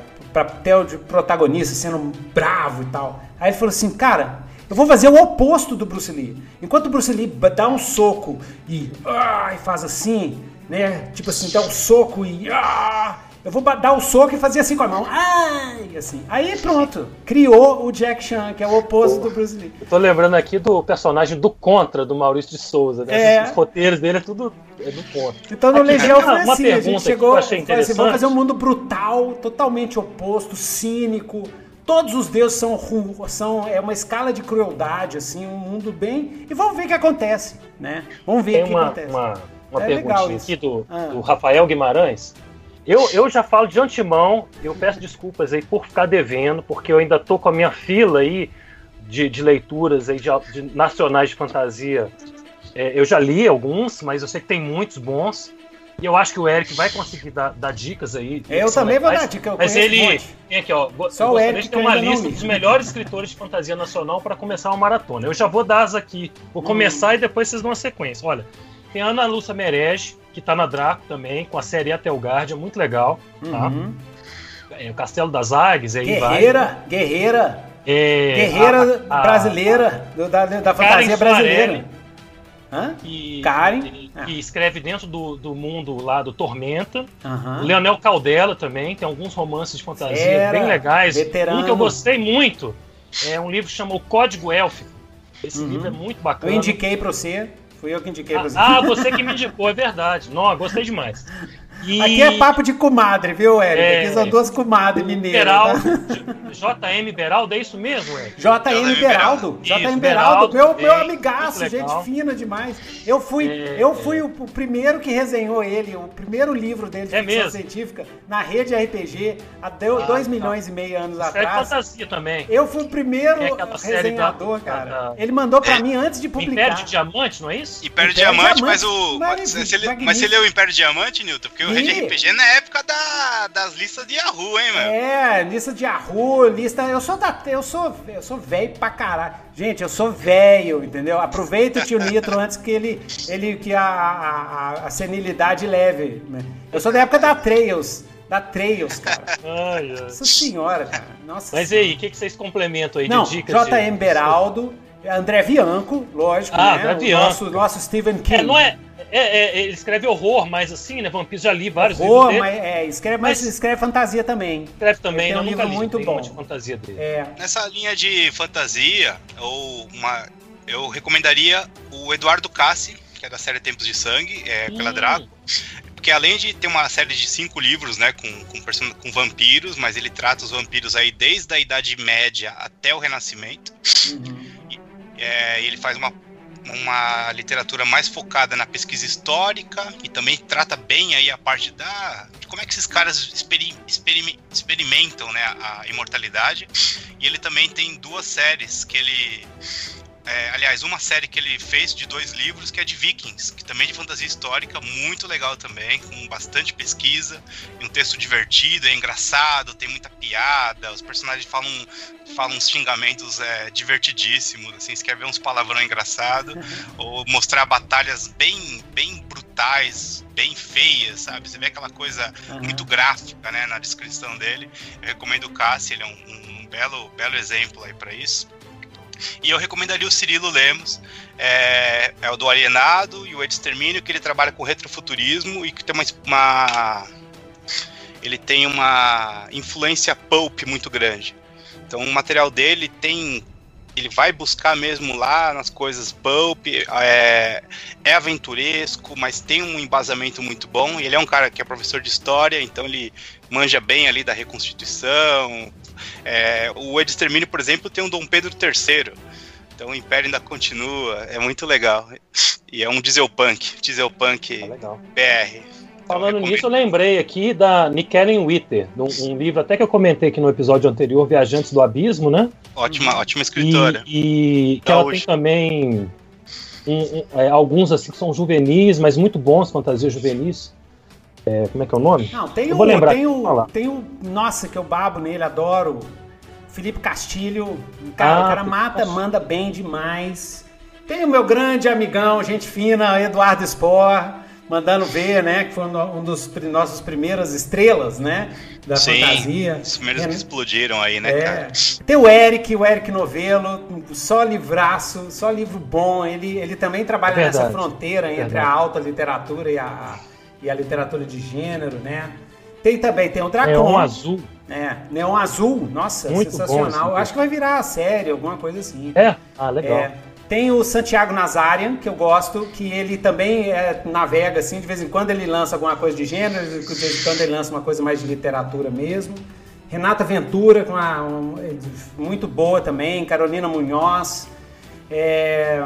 ter o protagonista sendo bravo e tal. Aí ele falou assim, cara, eu vou fazer o oposto do Bruce Lee. Enquanto o Bruce Lee dá um soco e, ah, e faz assim, né? Tipo assim, dá um soco e ah, eu vou dar o soco e fazer assim com a mão. Ai, assim. Aí pronto. Criou o Jack Chan, que é o oposto do Bruce Lee. Eu tô lembrando aqui do personagem do Contra, do Maurício de Souza. Né? É. Os roteiros dele é tudo é do Contra. Então no Legião foi assim, a gente chegou, assim, vamos fazer um mundo brutal, totalmente oposto, cínico. Todos os deuses são, são é uma escala de crueldade, assim, um mundo bem. E vamos ver o que acontece, né? Vamos ver o que uma, acontece. Uma, uma é perguntinha aqui do, ah. do Rafael Guimarães. Eu, eu já falo de antemão, eu peço desculpas aí por ficar devendo, porque eu ainda tô com a minha fila aí de, de leituras aí de, de nacionais de fantasia. É, eu já li alguns, mas eu sei que tem muitos bons. E eu acho que o Eric vai conseguir dar, dar dicas aí. Eu também vou dar dica. mas ele. Tem aqui, ó. Só o Eric tem uma lista dos melhores escritores de fantasia nacional para começar uma maratona. Eu já vou dar as aqui. Vou hum. começar hum. e depois vocês dão a sequência. Olha, tem a Ana Lúcia Merege, que tá na Draco também, com a série Atelgard, é muito legal. Tá? Uhum. É, o Castelo das Águias, aí Guerreira, vai. Guerreira. É, guerreira a, a, brasileira, a, da, da fantasia brasileira. Hã? Que, Karen. Que, ah. escreve dentro do, do mundo lá do Tormenta. Uhum. Leonel Caldela também, tem alguns romances de fantasia Era, bem legais. Veterano. Um que eu gostei muito é um livro que chama O Código Élfico. Esse uhum. livro é muito bacana. Eu indiquei para você. Fui eu que indiquei ah, você. Ah, você que me indicou, é verdade. Não, gostei demais. E... Aqui é papo de comadre, viu, Eric? É, Aqui são duas comadres mineiras. Beraldo, tá? JM Beraldo, é isso mesmo, Eric? JM Beraldo. JM Beraldo, meu, meu amigaço, gente fina demais. Eu fui, é, eu fui é. o, o, primeiro que resenhou ele, o primeiro livro dele de é ficção científica, na rede RPG, há 2 ah, tá. milhões e meio anos Série atrás. fantasia também. Eu fui o primeiro é resenhador, da, cara. Da, da... Ele mandou pra mim antes de publicar. Império de Diamante, não é isso? Império, Império Diamante, Diamante, mas o. Mas, ele, mas você leu o Império Diamante, Newton? Porque o Rede RPG na época da, das listas de Yahoo, hein, mano? É, lista de Yahoo, lista. Eu sou da. Eu sou. Eu sou velho pra caralho. Gente, eu sou velho, entendeu? Aproveita o tio Nitro antes que ele. ele que a, a, a senilidade leve. Né? Eu sou da época da Trails. Da Trails, cara. Ai, ai. Nossa senhora, cara. Nossa Mas senhora. aí, o que, que vocês complementam aí Não, de dicas? JM de... Beraldo. André Bianco, lógico, ah, né? André Bianco. Nosso, nosso Stephen King. É, não é, É, é, ele escreve horror, mas assim, né? Vampiros já li vários horror, livros dele. Mas, é, escreve, mas, mas, escreve fantasia também. Escreve também, tem um livro li, muito bom. de fantasia dele. É. Nessa linha de fantasia, ou uma, eu recomendaria o Eduardo Cassi, que é da série Tempos de Sangue, é, pela hum. Draco. Porque além de ter uma série de cinco livros, né, com, com, com vampiros, mas ele trata os vampiros aí desde a Idade Média até o Renascimento. Uhum. E, é, ele faz uma uma literatura mais focada na pesquisa histórica e também trata bem aí a parte da de como é que esses caras experi, experim, experimentam né, a imortalidade. E ele também tem duas séries que ele é, aliás, uma série que ele fez de dois livros, que é de Vikings, que também é de fantasia histórica, muito legal também, com bastante pesquisa, e um texto divertido, é engraçado, tem muita piada, os personagens falam, falam uns xingamentos é, divertidíssimos, assim, se quer ver uns palavrão engraçado, ou mostrar batalhas bem, bem brutais, bem feias, sabe? Você vê aquela coisa uhum. muito gráfica, né, na descrição dele. Eu recomendo o Cassi, ele é um, um belo, belo exemplo aí para isso. E eu recomendaria o Cirilo Lemos, é, é, o do Alienado e o Extermínio, que ele trabalha com retrofuturismo e que tem uma, uma ele tem uma influência pulp muito grande. Então o material dele tem ele vai buscar mesmo lá nas coisas pulp, é, é aventuresco, mas tem um embasamento muito bom. Ele é um cara que é professor de história, então ele manja bem ali da reconstituição, é, o Extermínio, por exemplo, tem um Dom Pedro III. Então o Império ainda continua, é muito legal. E é um dieselpunk, dieselpunk ah, BR. Então, Falando nisso, eu lembrei aqui da Nikellen Witter, um, um, livro até que eu comentei aqui no episódio anterior, Viajantes do Abismo, né? Ótima, ótima escritora. E, e que ela hoje. tem também um, um, é, alguns assim que são juvenis, mas muito bons, fantasias juvenis. É, como é que é o nome? Não, tem eu o, vou lembrar. Tem o, tem o. Nossa, que eu babo nele, adoro. Felipe Castilho. Cara, ah, o cara mata, Castilho. manda bem demais. Tem o meu grande amigão, gente fina, Eduardo Spor, mandando ver, né? Que foi um dos nossas primeiras estrelas, né? Da Sim, fantasia. Os primeiros é, que explodiram aí, né, é. cara? Tem o Eric, o Eric Novelo, só livraço, só livro bom. Ele, ele também trabalha é nessa fronteira entre a alta literatura e a e a literatura de gênero, né? Tem também, tem o Dracon. Neon Azul. É, Neon Azul, nossa, Muito sensacional. Bom, Acho que vai virar a série, alguma coisa assim. É? Ah, legal. É. Tem o Santiago Nazarian, que eu gosto, que ele também é, navega, assim, de vez em quando ele lança alguma coisa de gênero, de vez em quando ele lança uma coisa mais de literatura mesmo. Renata Ventura, com uma, um, muito boa também, Carolina Munhoz. É,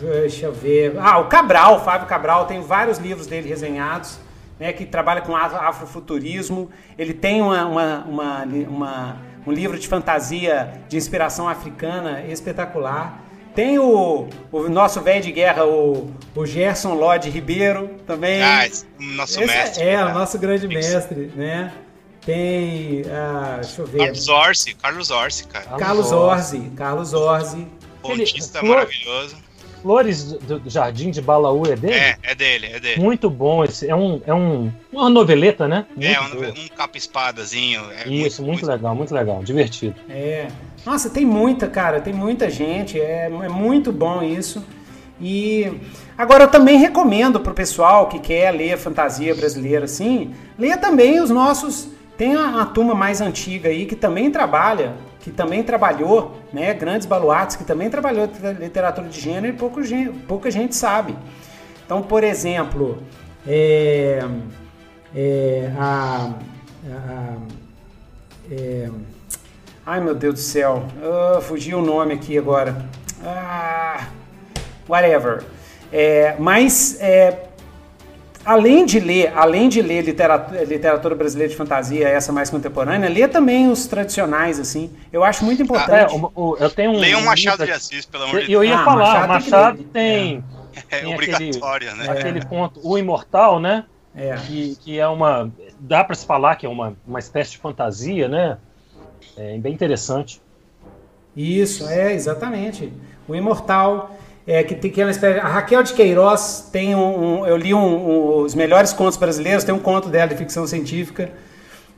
deixa eu ver. Ah, o Cabral, Fábio Cabral, tem vários livros dele resenhados, né, que trabalha com afrofuturismo. Ele tem uma, uma, uma, uma, um livro de fantasia de inspiração africana espetacular. Tem o, o nosso velho de guerra, o, o Gerson Lodge Ribeiro, também. Ah, nosso Esse mestre. É, o nosso grande mestre, né? Tem. Ah, deixa eu ver. Carlos Orsi, Carlos Orsi, cara. Carlos Orsi, Carlos Orsi. Pontista Flor... maravilhoso. Flores do Jardim de Balaú é dele? É, é dele, é dele. Muito bom esse. É, um, é um, uma noveleta, né? Muito é, um, um capa-espadazinho. É Isso, muito, muito, legal, muito legal. Divertido. É. Nossa, tem muita, cara. Tem muita gente. É, é muito bom isso. E agora eu também recomendo pro pessoal que quer ler fantasia brasileira assim, leia também os nossos. Tem a, a turma mais antiga aí que também trabalha que também trabalhou, né, grandes baluartes, que também trabalhou literatura de gênero e pouco, pouca gente sabe. Então, por exemplo, é, é, a, a, é, ai meu Deus do céu, uh, fugiu o nome aqui agora. Ah, whatever. É, mas é, além de ler, além de ler literatura, literatura, brasileira de fantasia, essa mais contemporânea, lê também os tradicionais, assim. Eu acho muito importante. Ah, é, o, o, eu tenho um. Leia um Machado de Assis, pelo amor de Deus. Eu ia ah, falar, Machado, Machado tem. É, tem obrigatório, aquele, né? Aquele ponto, o Imortal, né? É. Que, que é uma. Dá para se falar que é uma, uma espécie de fantasia, né? É bem interessante. Isso, é, exatamente. O Imortal é, que tem aquela espécie. A Raquel de Queiroz tem um. um eu li um, um, os melhores contos brasileiros, tem um conto dela de ficção científica.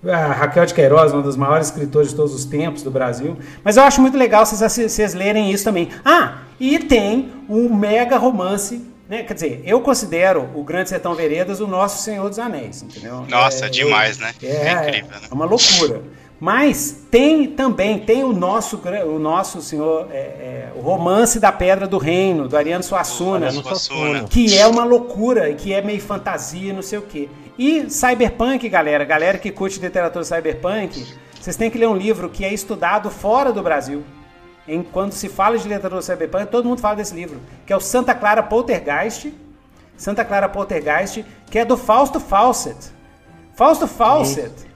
A Raquel de Queiroz, uma das maiores escritoras de todos os tempos do Brasil. Mas eu acho muito legal vocês, vocês lerem isso também. Ah, e tem um mega romance né, quer dizer, eu considero o Grande Sertão Veredas o nosso Senhor dos Anéis, entendeu? Nossa, é, demais, né? É, é incrível, né? É uma loucura. Mas tem também, tem o nosso, o nosso senhor, é, é, o romance da Pedra do Reino, do Ariano Suassuna, Ariano Suassuna, que é uma loucura, que é meio fantasia, não sei o quê. E Cyberpunk, galera, galera que curte literatura Cyberpunk, vocês têm que ler um livro que é estudado fora do Brasil. Em, quando se fala de literatura Cyberpunk, todo mundo fala desse livro, que é o Santa Clara Poltergeist, Santa Clara Poltergeist, que é do Fausto Fawcett. Fausto Fawcett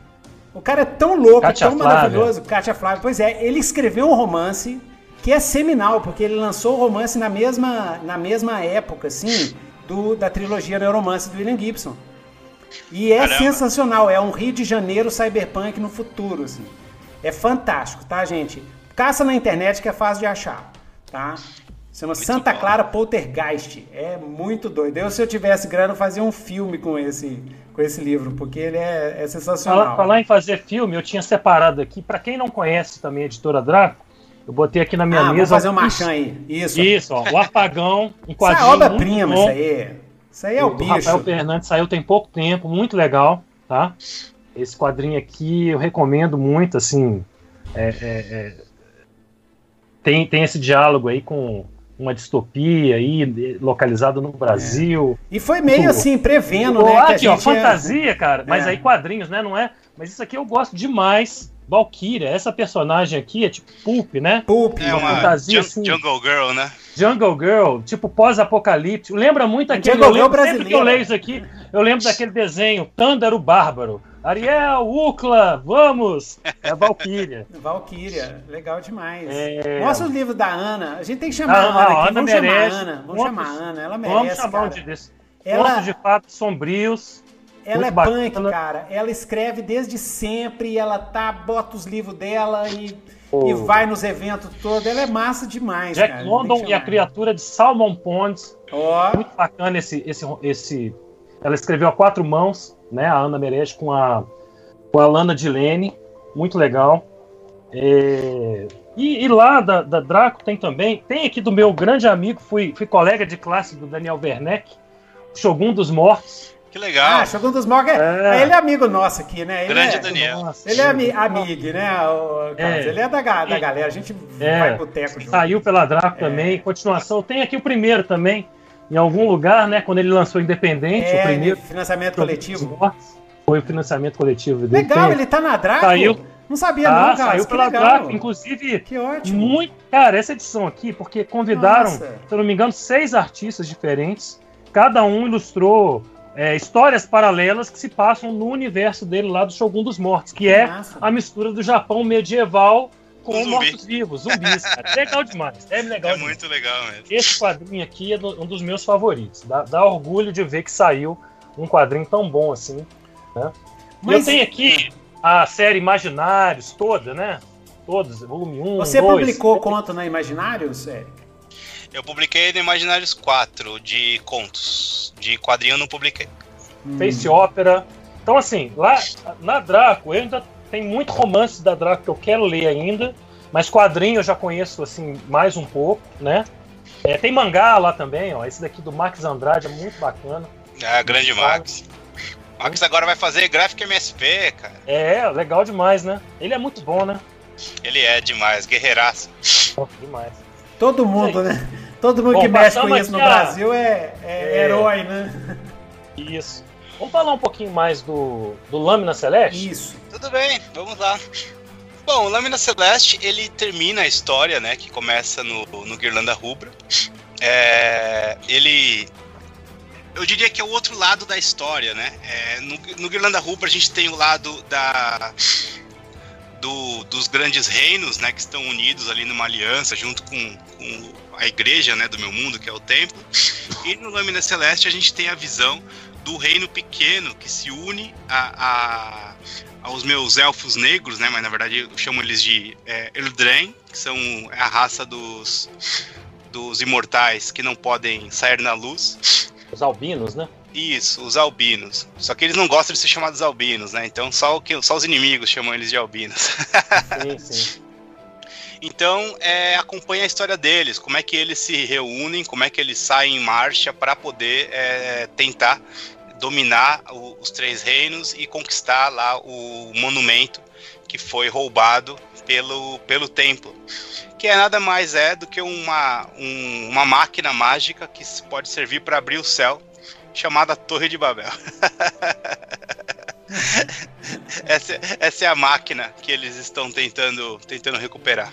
o cara é tão louco, Katia tão Flávia. maravilhoso, Katia Flávia. Pois é, ele escreveu um romance que é seminal, porque ele lançou o romance na mesma, na mesma época, assim, do, da trilogia Neuromance do William Gibson. E é Caramba. sensacional, é um Rio de Janeiro cyberpunk no futuro, assim. É fantástico, tá, gente? Caça na internet que é fácil de achar, tá? Chama muito Santa bom. Clara Poltergeist. É muito doido. Eu, se eu tivesse grana, eu fazia um filme com esse, com esse livro, porque ele é, é sensacional. Falar, falar em fazer filme, eu tinha separado aqui, para quem não conhece também a editora Draco, eu botei aqui na minha ah, mesa. Vou fazer um marchand aí. Isso. Isso, ó. O Apagão, um quadrinho. Isso é obra-prima, isso aí. Isso aí é o, o bicho. Rafael Fernandes saiu tem pouco tempo, muito legal, tá? Esse quadrinho aqui eu recomendo muito, assim. É, é, é, tem, tem esse diálogo aí com uma distopia aí localizada no Brasil. É. E foi meio assim, prevendo, né? Aqui, que ó, fantasia, cara. Mas é. aí quadrinhos, né? Não é? Mas isso aqui eu gosto demais. Valkyria, essa personagem aqui é tipo Pulp, né? Pulp, é uma, fantasia assim, Jungle Girl, né? Jungle Girl, tipo pós-apocalíptico. Lembra muito aquele. Jungle Girl brasileiro. Sempre que eu leio isso aqui, eu lembro daquele desenho, Tândaro Bárbaro. Ariel, Ucla, vamos! É a Valkyria. Valkyria, legal demais. É... Mostra os livros da Ana. A gente tem que chamar ah, a Ana aqui. Ana vamos merece. chamar a Ana. Vamos chamar a Ana. Ela merece. Vamos chamar cara. de Ela... de fato sombrios. Ela é bacana. punk, cara. Ela escreve desde sempre. Ela tá, bota os livros dela e, oh. e vai nos eventos todos. Ela é massa demais, Jack cara. London e a criatura de Salmon Ponds. Oh. Muito bacana esse, esse, esse. Ela escreveu a quatro mãos né? A Ana Meirelles com a, com a Lana Dilene, muito legal. É, e, e, lá da, da, Draco tem também, tem aqui do meu grande amigo, fui, fui colega de classe do Daniel Werneck, Shogun dos Mortos. Que legal. Ah, Shogun dos Mortos, é, é. ele é amigo nosso aqui, né? Ele grande é, Daniel. Nossa, ele é ami amigo, né? O, é, ele é da, da galera, a gente é, vai pro teco junto. Saiu pela Draco é. também, continuação. Tem aqui o primeiro também, em algum lugar, né? Quando ele lançou Independente, é, o primeiro. Financiamento coletivo. Foi o financiamento coletivo dele. Legal, ele tá na Draco? Saiu. Não sabia, ah, não, cara. Saiu pela. Draco, inclusive. Que ótimo. Muito. Cara, essa edição aqui, porque convidaram, Nossa. se eu não me engano, seis artistas diferentes. Cada um ilustrou é, histórias paralelas que se passam no universo dele lá do Shogun dos Mortos, que, que é massa. a mistura do Japão medieval com um mortos-vivos, zumbis, cara. legal demais. É legal. É demais. muito legal mesmo. Esse quadrinho aqui é um dos meus favoritos. Dá, dá, orgulho de ver que saiu um quadrinho tão bom assim. Né? Mas... Eu tenho aqui a série Imaginários toda, né? Todos, volume 1. Você dois, publicou conto na Imaginários, Eric? Eu publiquei no Imaginários 4 de contos. De quadrinho eu não publiquei. Hum. Face Opera. Então, assim, lá na Draco, eu ainda tem muito romance da Draco que eu quero ler ainda, mas quadrinho eu já conheço assim mais um pouco, né? É, tem mangá lá também, ó. Esse daqui do Max Andrade é muito bacana. É, grande Max. Max agora vai fazer Graphic MSP, cara. É, legal demais, né? Ele é muito bom, né? Ele é demais, guerreiraço. Oh, demais. Todo mundo, né? Todo mundo bom, que mexe com isso no a... Brasil é, é, é, herói, né? Isso. Vamos falar um pouquinho mais do, do Lâmina Celeste? Isso. Tudo bem, vamos lá. Bom, o Lâmina Celeste, ele termina a história, né, que começa no, no Guirlanda Rubra. É, ele... Eu diria que é o outro lado da história, né? É, no, no Guirlanda Rubra a gente tem o lado da... Do, dos grandes reinos, né, que estão unidos ali numa aliança junto com, com a igreja, né, do meu mundo, que é o templo. E no Lâmina Celeste a gente tem a visão do reino pequeno que se une a, a, aos meus elfos negros, né? Mas na verdade eu chamo eles de é, Eldren, que são a raça dos, dos imortais que não podem sair na luz. Os albinos, né? Isso, os albinos. Só que eles não gostam de ser chamados albinos, né? Então só, o que, só os inimigos chamam eles de albinos. sim, sim. Então, é, acompanha a história deles, como é que eles se reúnem, como é que eles saem em marcha para poder é, tentar dominar o, os três reinos e conquistar lá o monumento que foi roubado pelo, pelo templo, que é nada mais é do que uma, um, uma máquina mágica que pode servir para abrir o céu, chamada Torre de Babel. essa, essa, é a máquina que eles estão tentando, tentando recuperar.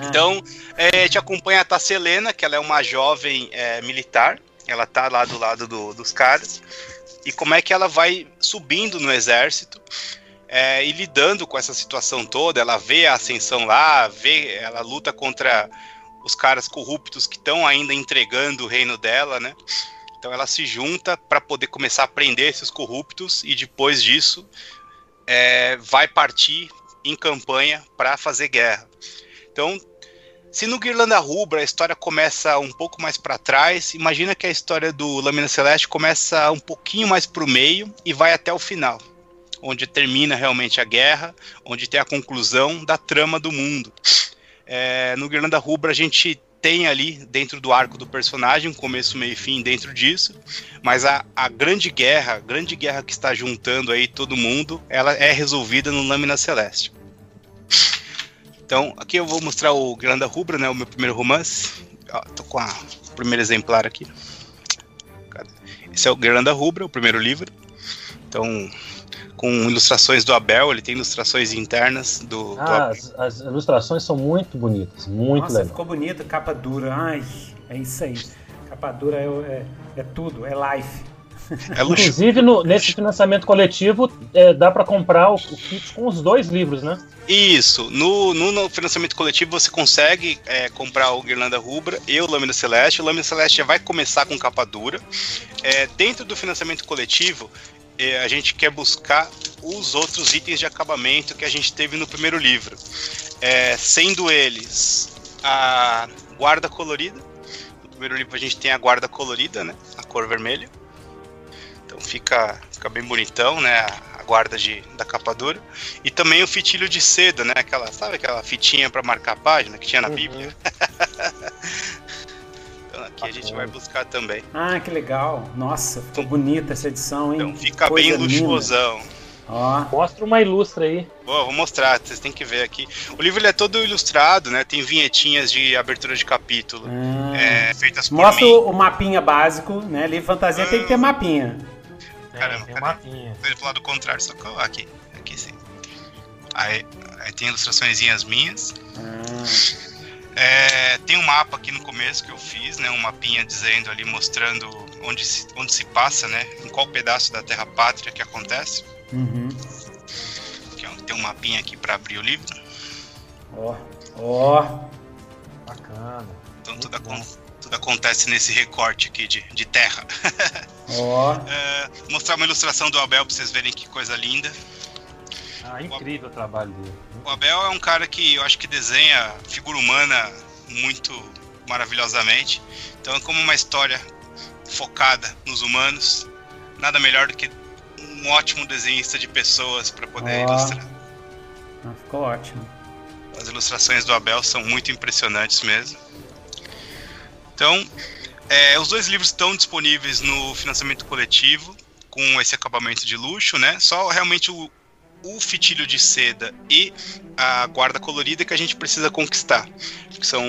Ah. Então, é, te acompanha a Tasselena, que ela é uma jovem é, militar. Ela tá lá do lado do, dos caras. E como é que ela vai subindo no exército é, e lidando com essa situação toda. Ela vê a ascensão lá, vê, ela luta contra os caras corruptos que estão ainda entregando o reino dela, né? Então ela se junta para poder começar a prender esses corruptos e depois disso é, vai partir em campanha para fazer guerra. Então, se no Guirlanda Rubra a história começa um pouco mais para trás, imagina que a história do Lâmina Celeste começa um pouquinho mais para o meio e vai até o final, onde termina realmente a guerra, onde tem a conclusão da trama do mundo. É, no Guirlanda Rubra a gente tem ali dentro do arco do personagem, começo, meio e fim dentro disso, mas a, a grande guerra, a grande guerra que está juntando aí todo mundo, ela é resolvida no Lâmina Celeste. Então, aqui eu vou mostrar o Granda Rubra, né, o meu primeiro romance. Ó, tô com a, o primeiro exemplar aqui. Esse é o Granda Rubra, o primeiro livro. Então, com ilustrações do Abel, ele tem ilustrações internas do. Ah, do as, as, ilustrações são muito bonitas, muito Nossa, legal. ficou bonito, capa dura. Ai, é isso aí. Capa dura é, é, é tudo, é life. É Inclusive, no, nesse financiamento coletivo, é, dá para comprar o, o, kit com os dois livros, né? Isso. No, no, no financiamento coletivo, você consegue é, comprar o Guirlanda Rubra e o Lâmina Celeste. O Lâmina Celeste já vai começar com capa dura. É, dentro do financiamento coletivo, é, a gente quer buscar os outros itens de acabamento que a gente teve no primeiro livro, é, sendo eles a guarda colorida. No primeiro livro a gente tem a guarda colorida, né, a cor vermelha. Então fica, fica bem bonitão, né, a guarda de, da capa dura. E também o fitilho de seda, né, aquela, sabe aquela fitinha para marcar a página que tinha na uhum. Bíblia? que a gente vai buscar também. Ah, que legal. Nossa, ficou bonita essa edição, hein? Então fica Coisa bem luxuosão. Ó. Mostra uma ilustra aí. Boa, vou mostrar, vocês têm que ver aqui. O livro ele é todo ilustrado, né? Tem vinhetinhas de abertura de capítulo ah. é, feitas por Mostra mim. o mapinha básico, né? Livro fantasia ah. tem que ter mapinha. Caramba, tem mapinha. Ele pro lado contrário, só que aqui, aqui sim. Aí, aí tem ilustrações minhas. Ah. É, tem um mapa aqui no começo que eu fiz, né? Um mapinha dizendo ali, mostrando onde se, onde se passa, né? Em qual pedaço da Terra Pátria que acontece. Uhum. tem um mapinha aqui para abrir o livro. Ó, oh. ó. Oh. Bacana. Então tudo, tudo, acontece nesse recorte aqui de, de terra. Ó. Oh. é, mostrar uma ilustração do Abel para vocês verem que coisa linda. Ah, incrível o, o trabalho dele. O Abel é um cara que eu acho que desenha figura humana muito maravilhosamente. Então é como uma história focada nos humanos. Nada melhor do que um ótimo desenhista de pessoas para poder oh. ilustrar. Ah, ficou ótimo. As ilustrações do Abel são muito impressionantes mesmo. Então, é, os dois livros estão disponíveis no financiamento coletivo com esse acabamento de luxo, né? Só realmente o, o fitilho de seda e a guarda colorida que a gente precisa conquistar. Que são,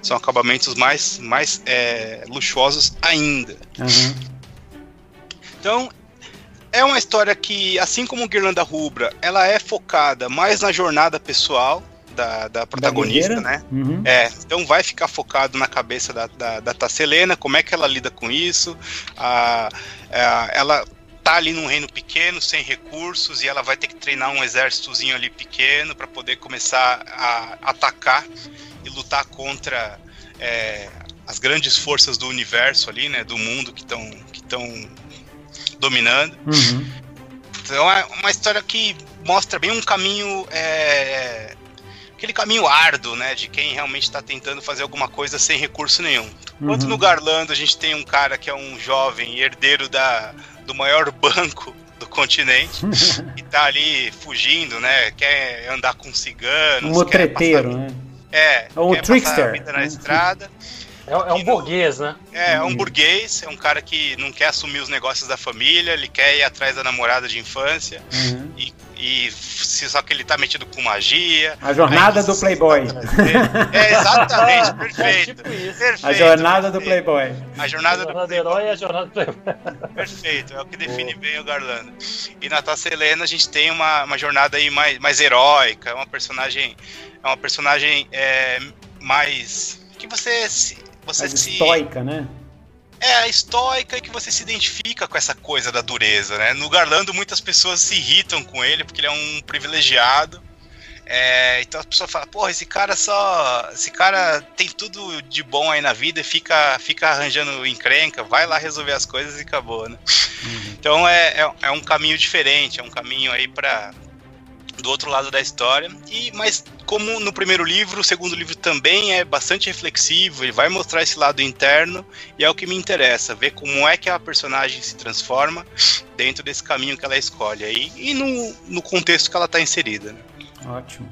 são acabamentos mais, mais é, luxuosos ainda. Uhum. Então, é uma história que, assim como Guirlanda Rubra, ela é focada mais na jornada pessoal da, da protagonista, da né? Uhum. É, então vai ficar focado na cabeça da, da, da Tasselena, como é que ela lida com isso. A, a, ela tá ali num reino pequeno, sem recursos, e ela vai ter que treinar um exércitozinho ali pequeno para poder começar a atacar e lutar contra é, as grandes forças do universo ali, né, do mundo que estão que dominando. Uhum. Então é uma história que mostra bem um caminho é, aquele caminho árduo, né, de quem realmente está tentando fazer alguma coisa sem recurso nenhum. Enquanto uhum. no Garlando a gente tem um cara que é um jovem herdeiro da do maior banco do continente e tá ali fugindo, né? Quer andar com cigano. Um motreteiro, né? É, um quer trickster. passar a vida na estrada. É, é um burguês, né? É, é um Uhum. burguês, é um cara que não quer assumir os negócios da família, ele quer ir atrás da namorada de infância, Uhum. e, e se, só que ele tá metido com magia. A jornada do Playboy. É, exatamente, É perfeito. tipo isso. perfeito A jornada do. Playboy. A A jornada do jornada do Playboy. herói e a jornada do Playboy. Perfeito, é o que define bem o Garlando. E na Taça Helena a gente tem uma, uma jornada aí mais, mais heróica, é uma personagem. É uma personagem é, mais. que você se. Você Mais se. estoica, né? É, estoica e que você se identifica com essa coisa da dureza, né? No Garlando muitas pessoas se irritam com ele porque ele é um privilegiado. É, então a pessoa fala, porra, esse cara só. Esse cara tem tudo de bom aí na vida e fica, fica arranjando encrenca, vai lá resolver as coisas e acabou, né? Então é, é, é um caminho diferente, é um caminho aí para do outro lado da história. E mas como no primeiro livro, o segundo livro também é bastante reflexivo, ele vai mostrar esse lado interno e é o que me interessa, ver como é que a personagem se transforma dentro desse caminho que ela escolhe aí e no, no contexto que ela está inserida. Né? Ótimo.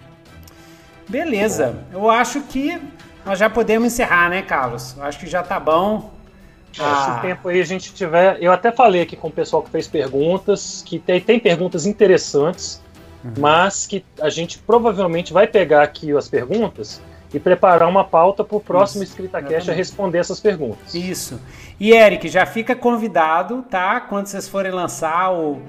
Beleza. Eu acho que nós já podemos encerrar, né, Carlos? Eu acho que já tá bom. É, Se Ah, o tempo aí a gente tiver. Eu até falei aqui com o pessoal que fez perguntas, que tem, tem perguntas interessantes, Uhum. mas que a gente provavelmente vai pegar aqui as perguntas e preparar uma pauta para o próximo Isso, EscritaCast a responder essas perguntas. Isso. E Eric, já fica convidado, tá? Quando vocês forem lançar o,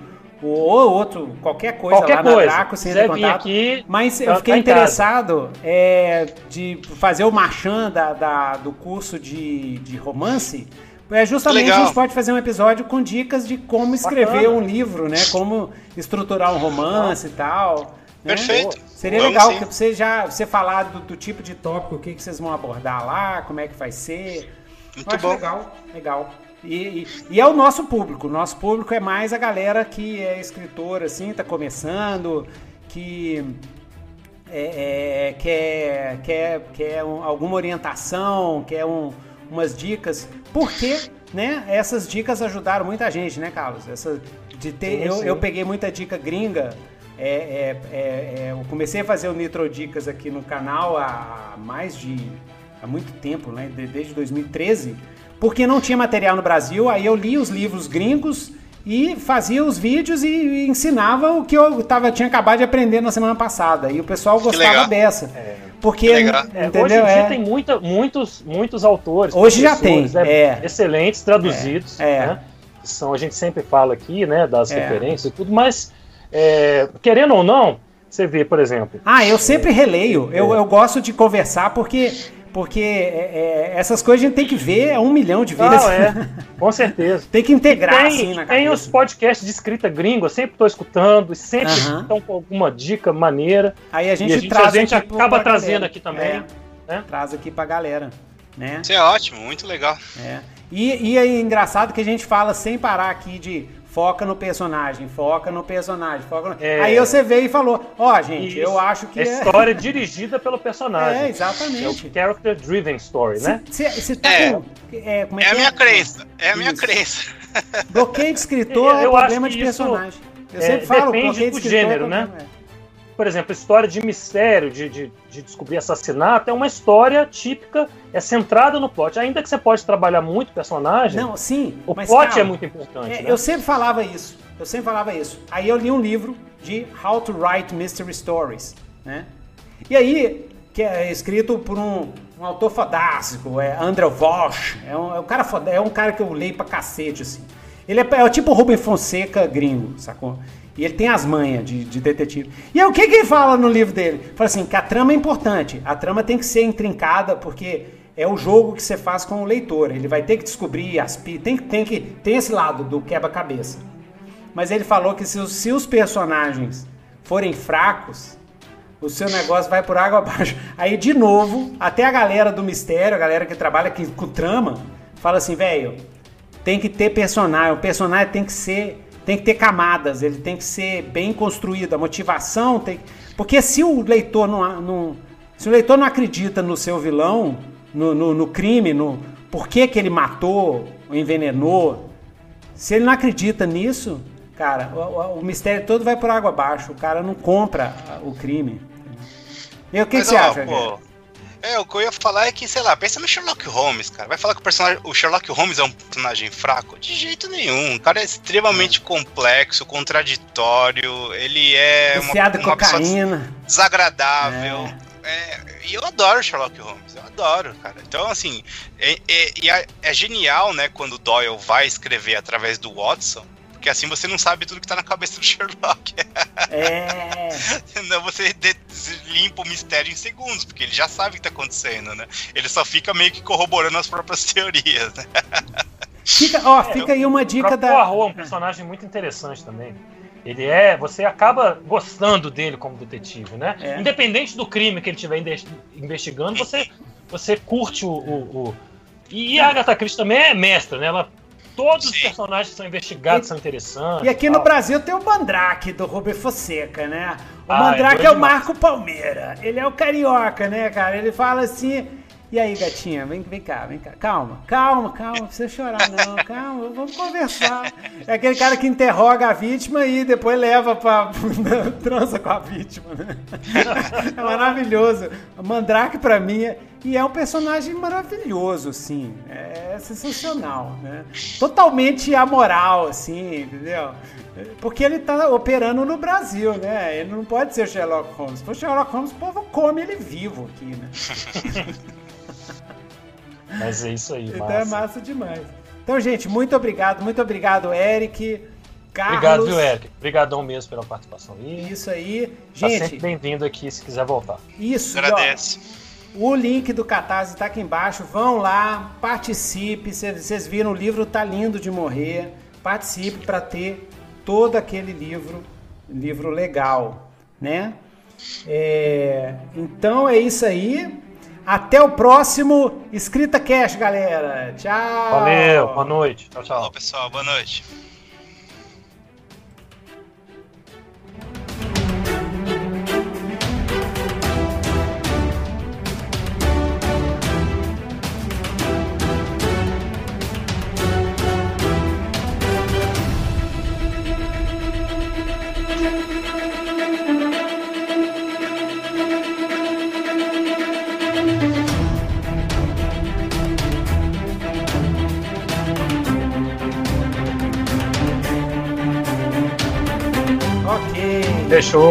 ou outro, qualquer coisa Qualquer lá coisa. na Draco, Se você contato. aqui, Mas eu tá- fiquei tá interessado é, de fazer o marchand da, da- do curso de, de romance. É justamente Legal. a gente pode fazer um episódio com dicas de como escrever Bacana. um livro, né? Como estruturar um romance e tal. né? Perfeito. Seria Vamos legal sim. que você já você falar do, do tipo de tópico, o que, que vocês vão abordar lá, como é que vai ser. Muito bom. legal, legal. E, e- e é o nosso público. O nosso público é mais a galera que é escritora, assim, tá começando, que é, é, quer, quer, quer um- alguma orientação, quer um- umas dicas. Porque, né, essas dicas ajudaram muita gente, né, Carlos? Essa, de ter, eu, eu peguei muita dica gringa. É, é, é, é, eu comecei a fazer o Nitro Dicas aqui no canal há mais de. há muito tempo, né? de- Desde 2013, porque não tinha material no Brasil. Aí eu li os livros gringos e fazia os vídeos e, e ensinava o que eu tava, tinha acabado de aprender na semana passada. E o pessoal gostava dessa. Porque. É, entendeu? hoje em dia É. tem muita, muitos, muitos autores. Hoje já tem, né, é. Excelentes, traduzidos. É, é. Né, que são, a gente sempre fala aqui, né? Das É. referências e tudo, mas é, querendo ou não, você vê, por exemplo. Ah, eu sempre releio. É. Eu, eu gosto de conversar porque, porque é, é, essas coisas a gente tem que ver um milhão de vezes. Não, é, com certeza. tem que integrar tem, assim na tem cabeça. os podcasts de escrita gringa, eu sempre estou escutando, e sempre Aham. estão com alguma dica maneira. Aí a gente, e a gente, traz a gente aqui acaba trazendo galera. aqui também. É, né? Traz aqui pra galera, né? Isso é ótimo, muito legal. É. E, e é engraçado que a gente fala sem parar aqui de foca no personagem, foca no personagem, foca no... É. Aí você veio e falou, ó, gente, Isso. eu acho que É história dirigida pelo personagem. É, É o exatamente. character driven story, né? Você tá É. com... É, como é, É a que minha crença, é a minha Isso. crença. Bloqueio de escritor Eu é acho problema de personagem. Eu é, sempre falo, depende bloqueio de do escritor gênero, é né? Por exemplo, história de mistério, de, de, de descobrir assassinato, é uma história típica, é centrada no plot. Ainda que você pode trabalhar muito personagem, Não, sim, o mas plot calma. é muito importante. É, né? Eu sempre falava isso. Eu sempre falava isso. Aí eu li um livro de How to Write Mystery Stories, né? E aí, que é escrito por um, um autor fodástico, é André Vosch. É um, é um cara foda, é um cara que eu leio pra cacete, assim. Ele é, é o tipo Rubem Fonseca gringo, sacou? E ele tem as manhas de, de detetive. E aí, o que, que ele fala no livro dele? Fala assim, que a trama é importante. A trama tem que ser intrincada, porque é o jogo que você faz com o leitor. Ele vai ter que descobrir as. Tem, que- tem, que, tem esse lado do quebra-cabeça. Mas ele falou que se os, se os personagens forem fracos, o seu negócio vai por água abaixo. Aí, de novo, até a galera do mistério, a galera que trabalha com trama, fala assim, velho, tem que ter personagem. O personagem tem que ser. Tem que ter camadas, ele tem que ser bem construído. A motivação tem. Porque se o leitor não. não se o leitor não acredita no seu vilão, no, no, no crime, no por que, que ele matou, ou envenenou, se ele não acredita nisso, cara, o, o- mistério todo vai por água abaixo. O cara não compra o crime. E o que, que Mas, você ó, acha, pô? É, o que eu ia falar é que, sei lá, pensa no Sherlock Holmes, cara. Vai falar que o, personagem, o Sherlock Holmes é um personagem fraco? De jeito nenhum. O cara é extremamente complexo, contraditório, ele é Viciado uma, uma cocaína. desagradável. É. É, e eu adoro Sherlock Holmes, eu adoro, cara. Então, assim, é, é, é genial, né, quando o Doyle vai escrever através do Watson, porque assim você não sabe tudo que tá na cabeça do Sherlock. É. você limpa o mistério em segundos, porque ele já sabe o que tá acontecendo, né? Ele só fica meio que corroborando as próprias teorias, né? Fica, ó, é, fica aí uma dica da. Poirot é um personagem muito interessante também. Ele é. Você acaba gostando dele como detetive, né? É. Independente do crime que ele estiver investigando, você, você curte o. o, o... E a Agatha Christie também é mestra, né? Ela todos Sim. os personagens que são investigados e, são interessantes. E aqui tal. no Brasil tem o Mandrake, do Robert Fonseca, né? O ah, Mandrake é, é o Marco Palmeira. Ele é o carioca, né, cara? Ele fala assim. E aí, gatinha, vem, vem cá, vem cá. Calma, calma, calma, não precisa chorar, não. Calma, vamos conversar. É aquele cara que interroga a vítima e depois leva pra. transa com a vítima, né? É maravilhoso. O Mandrake, pra mim, é, e é um personagem maravilhoso, assim. É sensacional, né? Totalmente amoral, assim, entendeu? Porque ele tá operando no Brasil, né? Ele não pode ser Sherlock Holmes. Se for Sherlock Holmes, o povo come ele vivo aqui, né? Mas é isso aí, Então é massa demais. Então, gente, muito obrigado, muito obrigado, Eric. Carlos. Obrigado, viu, Eric? Obrigadão mesmo pela participação aí. Isso aí. Tá gente. Tá sempre bem-vindo aqui se quiser voltar. Isso, Agradece. Ó, o link do Catarse está aqui embaixo. Vão lá, participe. Vocês viram, o livro tá lindo de morrer. Participe para ter todo aquele livro, livro legal, né? É, então é isso aí. Até o próximo Escrita Cash, galera. Tchau. Valeu, boa noite. Tchau, tchau. Falou, pessoal. Boa noite. Fechou.